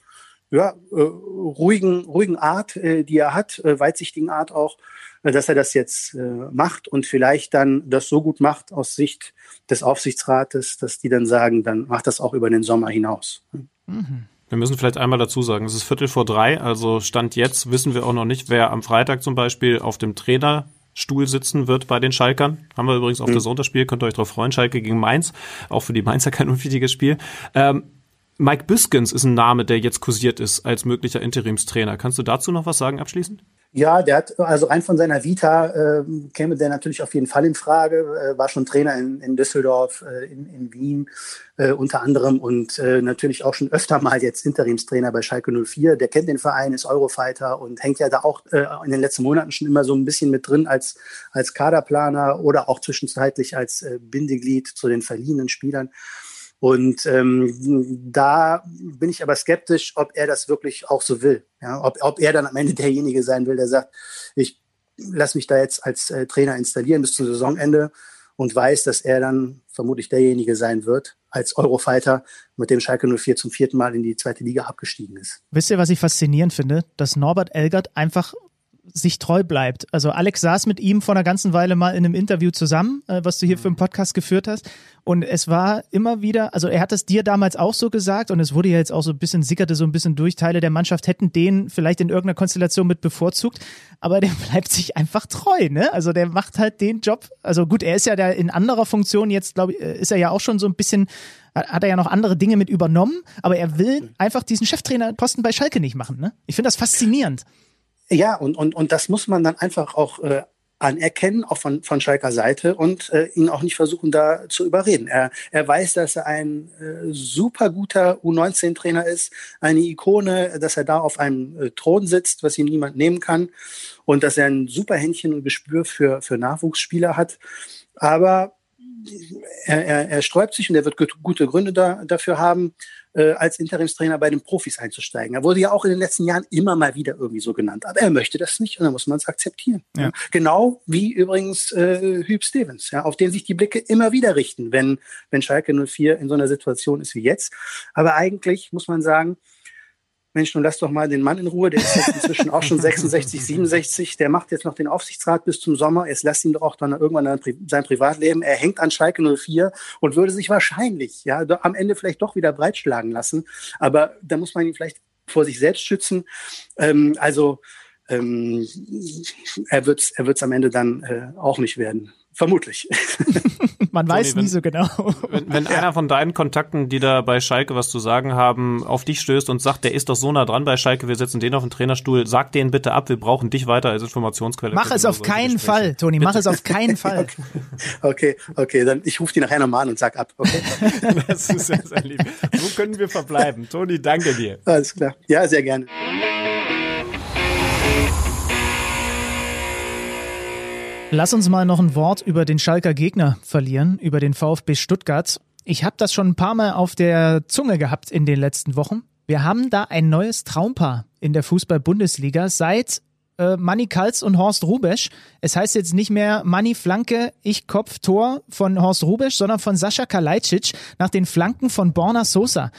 ja, äh, ruhigen, ruhigen Art, äh, die er hat, äh, weitsichtigen Art auch, äh, dass er das jetzt äh, macht und vielleicht dann das so gut macht aus Sicht des Aufsichtsrates, dass die dann sagen, dann macht das auch über den Sommer hinaus. Mhm. Wir müssen vielleicht einmal dazu sagen, es ist Viertel vor drei, also Stand jetzt wissen wir auch noch nicht, wer am Freitag zum Beispiel auf dem Trainerstuhl sitzen wird bei den Schalkern. Haben wir übrigens auf mhm. das Sonntagsspiel, könnt ihr euch drauf freuen, Schalke gegen Mainz. Auch für die Mainzer kein unwichtiges Spiel. Ähm, Mike Biskins ist ein Name, der jetzt kursiert ist als möglicher Interimstrainer. Kannst du dazu noch was sagen abschließend? Ja, der hat also rein von seiner Vita äh, käme der natürlich auf jeden Fall in Frage. Äh, war schon Trainer in, in Düsseldorf, äh, in, in Wien äh, unter anderem und äh, natürlich auch schon öfter mal jetzt Interimstrainer bei Schalke 04. Der kennt den Verein, ist Eurofighter und hängt ja da auch äh, in den letzten Monaten schon immer so ein bisschen mit drin als als Kaderplaner oder auch zwischenzeitlich als äh, Bindeglied zu den verliehenen Spielern. Und ähm, da bin ich aber skeptisch, ob er das wirklich auch so will. Ja, ob, ob er dann am Ende derjenige sein will, der sagt, ich lasse mich da jetzt als äh, Trainer installieren bis zum Saisonende und weiß, dass er dann vermutlich derjenige sein wird als Eurofighter, mit dem Schalke 04 zum vierten Mal in die zweite Liga abgestiegen ist. Wisst ihr, was ich faszinierend finde? Dass Norbert Elgert einfach sich treu bleibt. Also Alex saß mit ihm vor einer ganzen Weile mal in einem Interview zusammen, äh, was du hier für einen Podcast geführt hast. Und es war immer wieder, also er hat es dir damals auch so gesagt und es wurde ja jetzt auch so ein bisschen, sickerte so ein bisschen durch, Teile der Mannschaft hätten den vielleicht in irgendeiner Konstellation mit bevorzugt, aber der bleibt sich einfach treu, ne? Also der macht halt den Job. Also gut, er ist ja da in anderer Funktion jetzt, glaube ich, äh, ist er ja auch schon so ein bisschen hat er ja noch andere Dinge mit übernommen, aber er will einfach diesen Cheftrainerposten bei Schalke nicht machen. Ne? Ich finde das faszinierend. Ja, und, und, und das muss man dann einfach auch äh, anerkennen, auch von, von Schalker Seite und äh, ihn auch nicht versuchen, da zu überreden. Er, er weiß, dass er ein äh, super guter U19-Trainer ist, eine Ikone, dass er da auf einem äh, Thron sitzt, was ihm niemand nehmen kann und dass er ein super Händchen und Gespür für, für Nachwuchsspieler hat. Aber er, er, er sträubt sich und er wird gute Gründe da, dafür haben, äh, als Interimstrainer bei den Profis einzusteigen. Er wurde ja auch in den letzten Jahren immer mal wieder irgendwie so genannt. Aber er möchte das nicht und dann muss man es akzeptieren. Ja. Genau wie übrigens äh, Hüb Stevens, ja, auf den sich die Blicke immer wieder richten, wenn, wenn Schalke 04 in so einer Situation ist wie jetzt. Aber eigentlich muss man sagen, Mensch, nun lass doch mal den Mann in Ruhe, der ist jetzt inzwischen auch schon 66, 67, der macht jetzt noch den Aufsichtsrat bis zum Sommer, jetzt lass ihn doch auch dann irgendwann sein Privatleben, er hängt an Schalke 04 und würde sich wahrscheinlich, ja, am Ende vielleicht doch wieder breitschlagen lassen, aber da muss man ihn vielleicht vor sich selbst schützen, ähm, also ähm, er wird es er wird's am Ende dann äh, auch nicht werden Vermutlich. Man weiß Toni, nie so genau. Wenn, wenn einer von deinen Kontakten, die da bei Schalke was zu sagen haben, auf dich stößt und sagt, der ist doch so nah dran bei Schalke, wir setzen den auf den Trainerstuhl, sag den bitte ab, wir brauchen dich weiter als Informationsquelle. Mach es auf keinen Gespräche. Fall, Toni, mach es auf keinen Fall. Okay, okay, dann ich rufe die nachher nochmal an und sag ab. Okay, Das ist sehr, sehr lieb. So können wir verbleiben. Toni, danke dir. alles klar. Ja, sehr gerne. Lass uns mal noch ein Wort über den Schalker Gegner verlieren, über den VfB Stuttgart. Ich habe das schon ein paar Mal auf der Zunge gehabt in den letzten Wochen. Wir haben da ein neues Traumpaar in der Fußball-Bundesliga seit äh, Manny Kals und Horst Rubesch. Es heißt jetzt nicht mehr Manny Flanke, ich Kopf, Tor von Horst Rubesch, sondern von Sascha Kalajdzic nach den Flanken von Borna Sosa.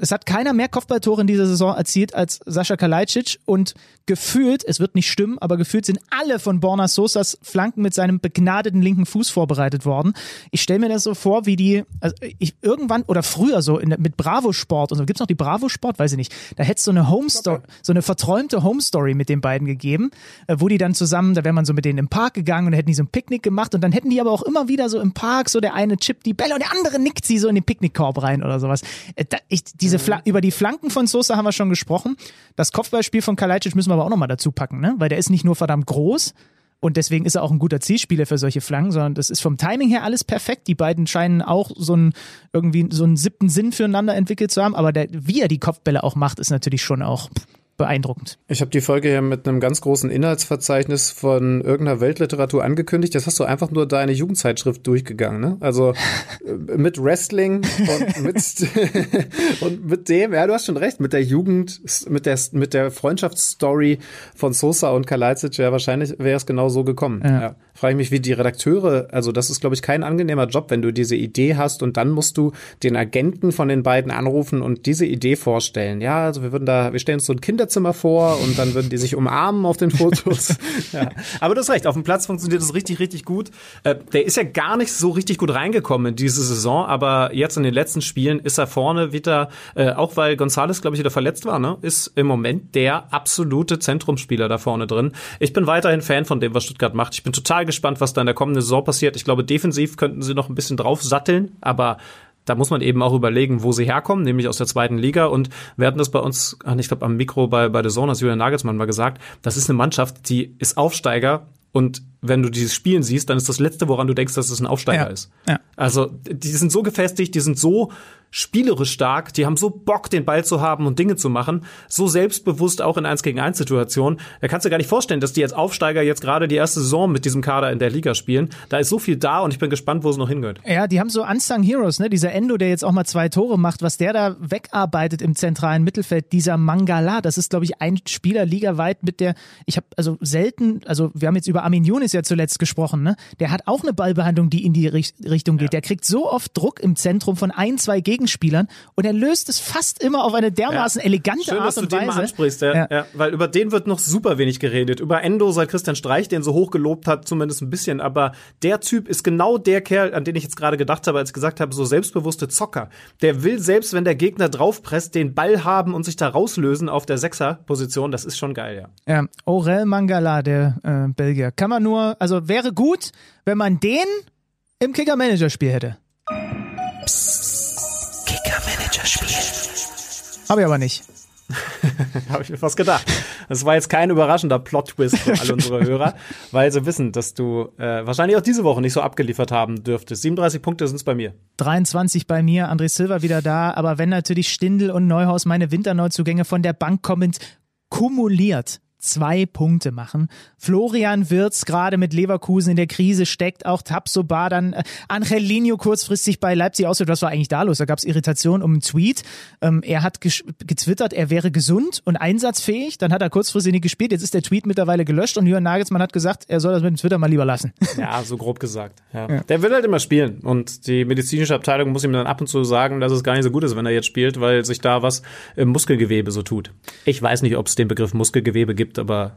Es hat keiner mehr Kopfballtore in dieser Saison erzielt als Sascha Kalajdzic und gefühlt, es wird nicht stimmen, aber gefühlt sind alle von Borna Sosas Flanken mit seinem begnadeten linken Fuß vorbereitet worden. Ich stelle mir das so vor, wie die, also ich irgendwann oder früher so in, mit Bravo Sport und so, gibt's noch die Bravo Sport? Weiß ich nicht. Da hätte es so eine Home Story, so eine verträumte Home Story mit den beiden gegeben, äh, wo die dann zusammen, da wäre man so mit denen im Park gegangen und hätten die so ein Picknick gemacht und dann hätten die aber auch immer wieder so im Park so der eine chippt die Bälle und der andere nickt sie so in den Picknickkorb rein oder sowas. Äh, da, ich, diese Fla über die Flanken von Sosa haben wir schon gesprochen. Das Kopfballspiel von Kalajdzic müssen wir aber auch nochmal dazu packen, ne? Weil der ist nicht nur verdammt groß, und deswegen ist er auch ein guter Zielspieler für solche Flanken, sondern das ist vom Timing her alles perfekt. Die beiden scheinen auch so einen, irgendwie so einen siebten Sinn füreinander entwickelt zu haben, aber der, wie er die Kopfbälle auch macht, ist natürlich schon auch beeindruckend. Ich habe die Folge hier mit einem ganz großen Inhaltsverzeichnis von irgendeiner Weltliteratur angekündigt. Das hast du einfach nur deine Jugendzeitschrift durchgegangen, ne? Also äh, mit Wrestling und mit, und mit dem, ja, du hast schon recht, mit der Jugend, mit der, mit der Freundschaftsstory von Sosa und Kalajdzic, ja, wahrscheinlich wäre es genau so gekommen. Ja. Ja. Frage ich mich, wie die Redakteure, also das ist, glaube ich, kein angenehmer Job, wenn du diese Idee hast und dann musst du den Agenten von den beiden anrufen und diese Idee vorstellen. Ja, also wir würden da, wir stellen uns so ein Kinderzimmer vor und dann würden die sich umarmen auf den Fotos. Ja. Aber du hast recht, auf dem Platz funktioniert das richtig, richtig gut. Äh, der ist ja gar nicht so richtig gut reingekommen in diese Saison, aber jetzt in den letzten Spielen ist er vorne wieder, äh, auch weil Gonzales, glaube ich, wieder verletzt war, ne? ist im Moment der absolute Zentrumsspieler da vorne drin. Ich bin weiterhin Fan von dem, was Stuttgart macht. Ich bin total gespannt, was da in der kommenden Saison passiert. Ich glaube, defensiv könnten sie noch ein bisschen drauf satteln, aber da muss man eben auch überlegen, wo sie herkommen, nämlich aus der zweiten Liga. Und wir hatten das bei uns, ich glaube, am Mikro bei, bei The Zone, hat Julian Nagelsmann mal gesagt, das ist eine Mannschaft, die ist Aufsteiger und wenn du dieses Spielen siehst, dann ist das Letzte, woran du denkst, dass es ein Aufsteiger Ja. ist. Ja. Also, die sind so gefestigt, die sind so spielerisch stark, die haben so Bock, den Ball zu haben und Dinge zu machen, so selbstbewusst auch in 1 gegen 1 Situationen. Da kannst du dir gar nicht vorstellen, dass die als Aufsteiger jetzt gerade die erste Saison mit diesem Kader in der Liga spielen. Da ist so viel da und ich bin gespannt, wo es noch hingehört. Ja, die haben so Unsung Heroes, ne? Dieser Endo, der jetzt auch mal zwei Tore macht, was der da wegarbeitet im zentralen Mittelfeld, dieser Mangala, das ist, glaube ich, ein Spieler ligaweit mit der, ich habe also selten, also wir haben jetzt über Armin Younes ja zuletzt gesprochen, ne? Der hat auch eine Ballbehandlung, die in die Richt Richtung geht. Der kriegt so oft Druck im Zentrum von ein, zwei Gegenspielern und er löst es fast immer auf eine dermaßen elegante Schön, Art dass du und den Weise. mal ansprichst, ja, Ja. ja. weil über den wird noch super wenig geredet. Über Endo seit Christian Streich, den so hoch gelobt hat, zumindest ein bisschen, aber der Typ ist genau der Kerl, an den ich jetzt gerade gedacht habe, als ich gesagt habe, so selbstbewusste Zocker. Der will selbst, wenn der Gegner draufpresst, den Ball haben und sich da rauslösen auf der Sechser-Position. Das ist schon geil, ja. Ja, Aurel Mangala, der äh, Belgier. Kann man nur, also wäre gut, wenn man den im Kicker-Manager-Spiel hätte. Habe ich aber nicht. Habe ich mir fast gedacht. Das war jetzt kein überraschender Plot-Twist für alle unsere Hörer, weil sie wissen, dass du äh, wahrscheinlich auch diese Woche nicht so abgeliefert haben dürftest. 37 Punkte sind es bei mir. 23 bei mir, André Silva wieder da, aber wenn natürlich Stindl und Neuhaus meine Winterneuzugänge von der Bank kommend kumuliert zwei Punkte machen. Florian Wirz gerade mit Leverkusen in der Krise steckt, auch Tapsoba, dann äh, Angelino kurzfristig bei Leipzig aus. Was war eigentlich da los? Da gab es Irritation um einen Tweet. Ähm, er hat getwittert, er wäre gesund und einsatzfähig. Dann hat er kurzfristig nicht gespielt. Jetzt ist der Tweet mittlerweile gelöscht und Jürgen Nagelsmann hat gesagt, er soll das mit dem Twitter mal lieber lassen. Ja, so grob gesagt. Ja. Der will halt immer spielen. Und die medizinische Abteilung muss ihm dann ab und zu sagen, dass es gar nicht so gut ist, wenn er jetzt spielt, weil sich da was im Muskelgewebe so tut. Ich weiß nicht, ob es den Begriff Muskelgewebe gibt, aber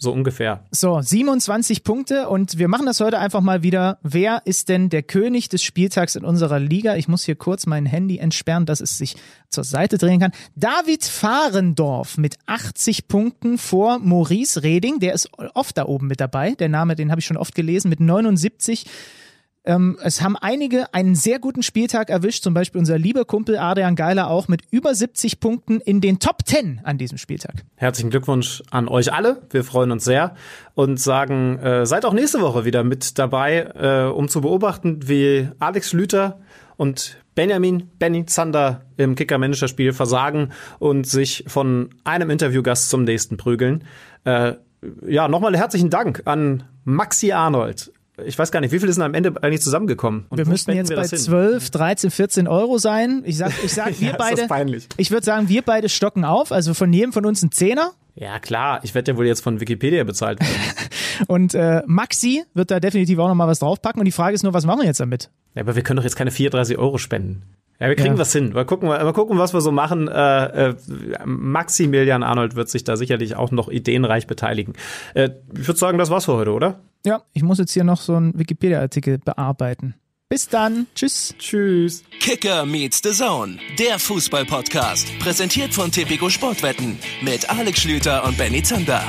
So ungefähr. So, 27 Punkte und wir machen das heute einfach mal wieder. Wer ist denn der König des Spieltags in unserer Liga? Ich muss hier kurz mein Handy entsperren, dass es sich zur Seite drehen kann. David Fahrendorf mit 80 Punkten vor Maurice Reding, der ist oft da oben mit dabei. Der Name, den habe ich schon oft gelesen, mit 79. Ähm, es haben einige einen sehr guten Spieltag erwischt, zum Beispiel unser lieber Kumpel Adrian Geiler auch mit über 70 Punkten in den Top 10 an diesem Spieltag. Herzlichen Glückwunsch an euch alle. Wir freuen uns sehr und sagen, äh, seid auch nächste Woche wieder mit dabei, äh, um zu beobachten, wie Alex Lüter und Benjamin Benny Zander im Kicker-Manager-Spiel versagen und sich von einem Interviewgast zum nächsten prügeln. Äh, ja, nochmal herzlichen Dank an Maxi Arnold, ich weiß gar nicht, wie viel ist denn am Ende eigentlich zusammengekommen? Und wir müssten jetzt wir bei 12, 13, 14 Euro sein. Ich sag, ich sag, wir ja, beide. peinlich. Ich würde sagen, wir beide stocken auf. Also von jedem von uns ein Zehner. Ja, klar. Ich werde ja wohl jetzt von Wikipedia bezahlt und äh, Maxi wird da definitiv auch noch mal was draufpacken. Und die Frage ist nur, was machen wir jetzt damit? Ja, aber wir können doch jetzt keine 34 Euro spenden. Ja, wir kriegen ja. was hin. Mal gucken, mal gucken, was wir so machen. Äh, äh, Maximilian Arnold wird sich da sicherlich auch noch ideenreich beteiligen. Äh, ich würde sagen, das war's für heute, oder? Ja, ich muss jetzt hier noch so einen Wikipedia-Artikel bearbeiten. Bis dann. Tschüss. Tschüss. Kicker meets the Zone, der Fußball-Podcast. Präsentiert von Tipico Sportwetten mit Alex Schlüter und Benny Zander.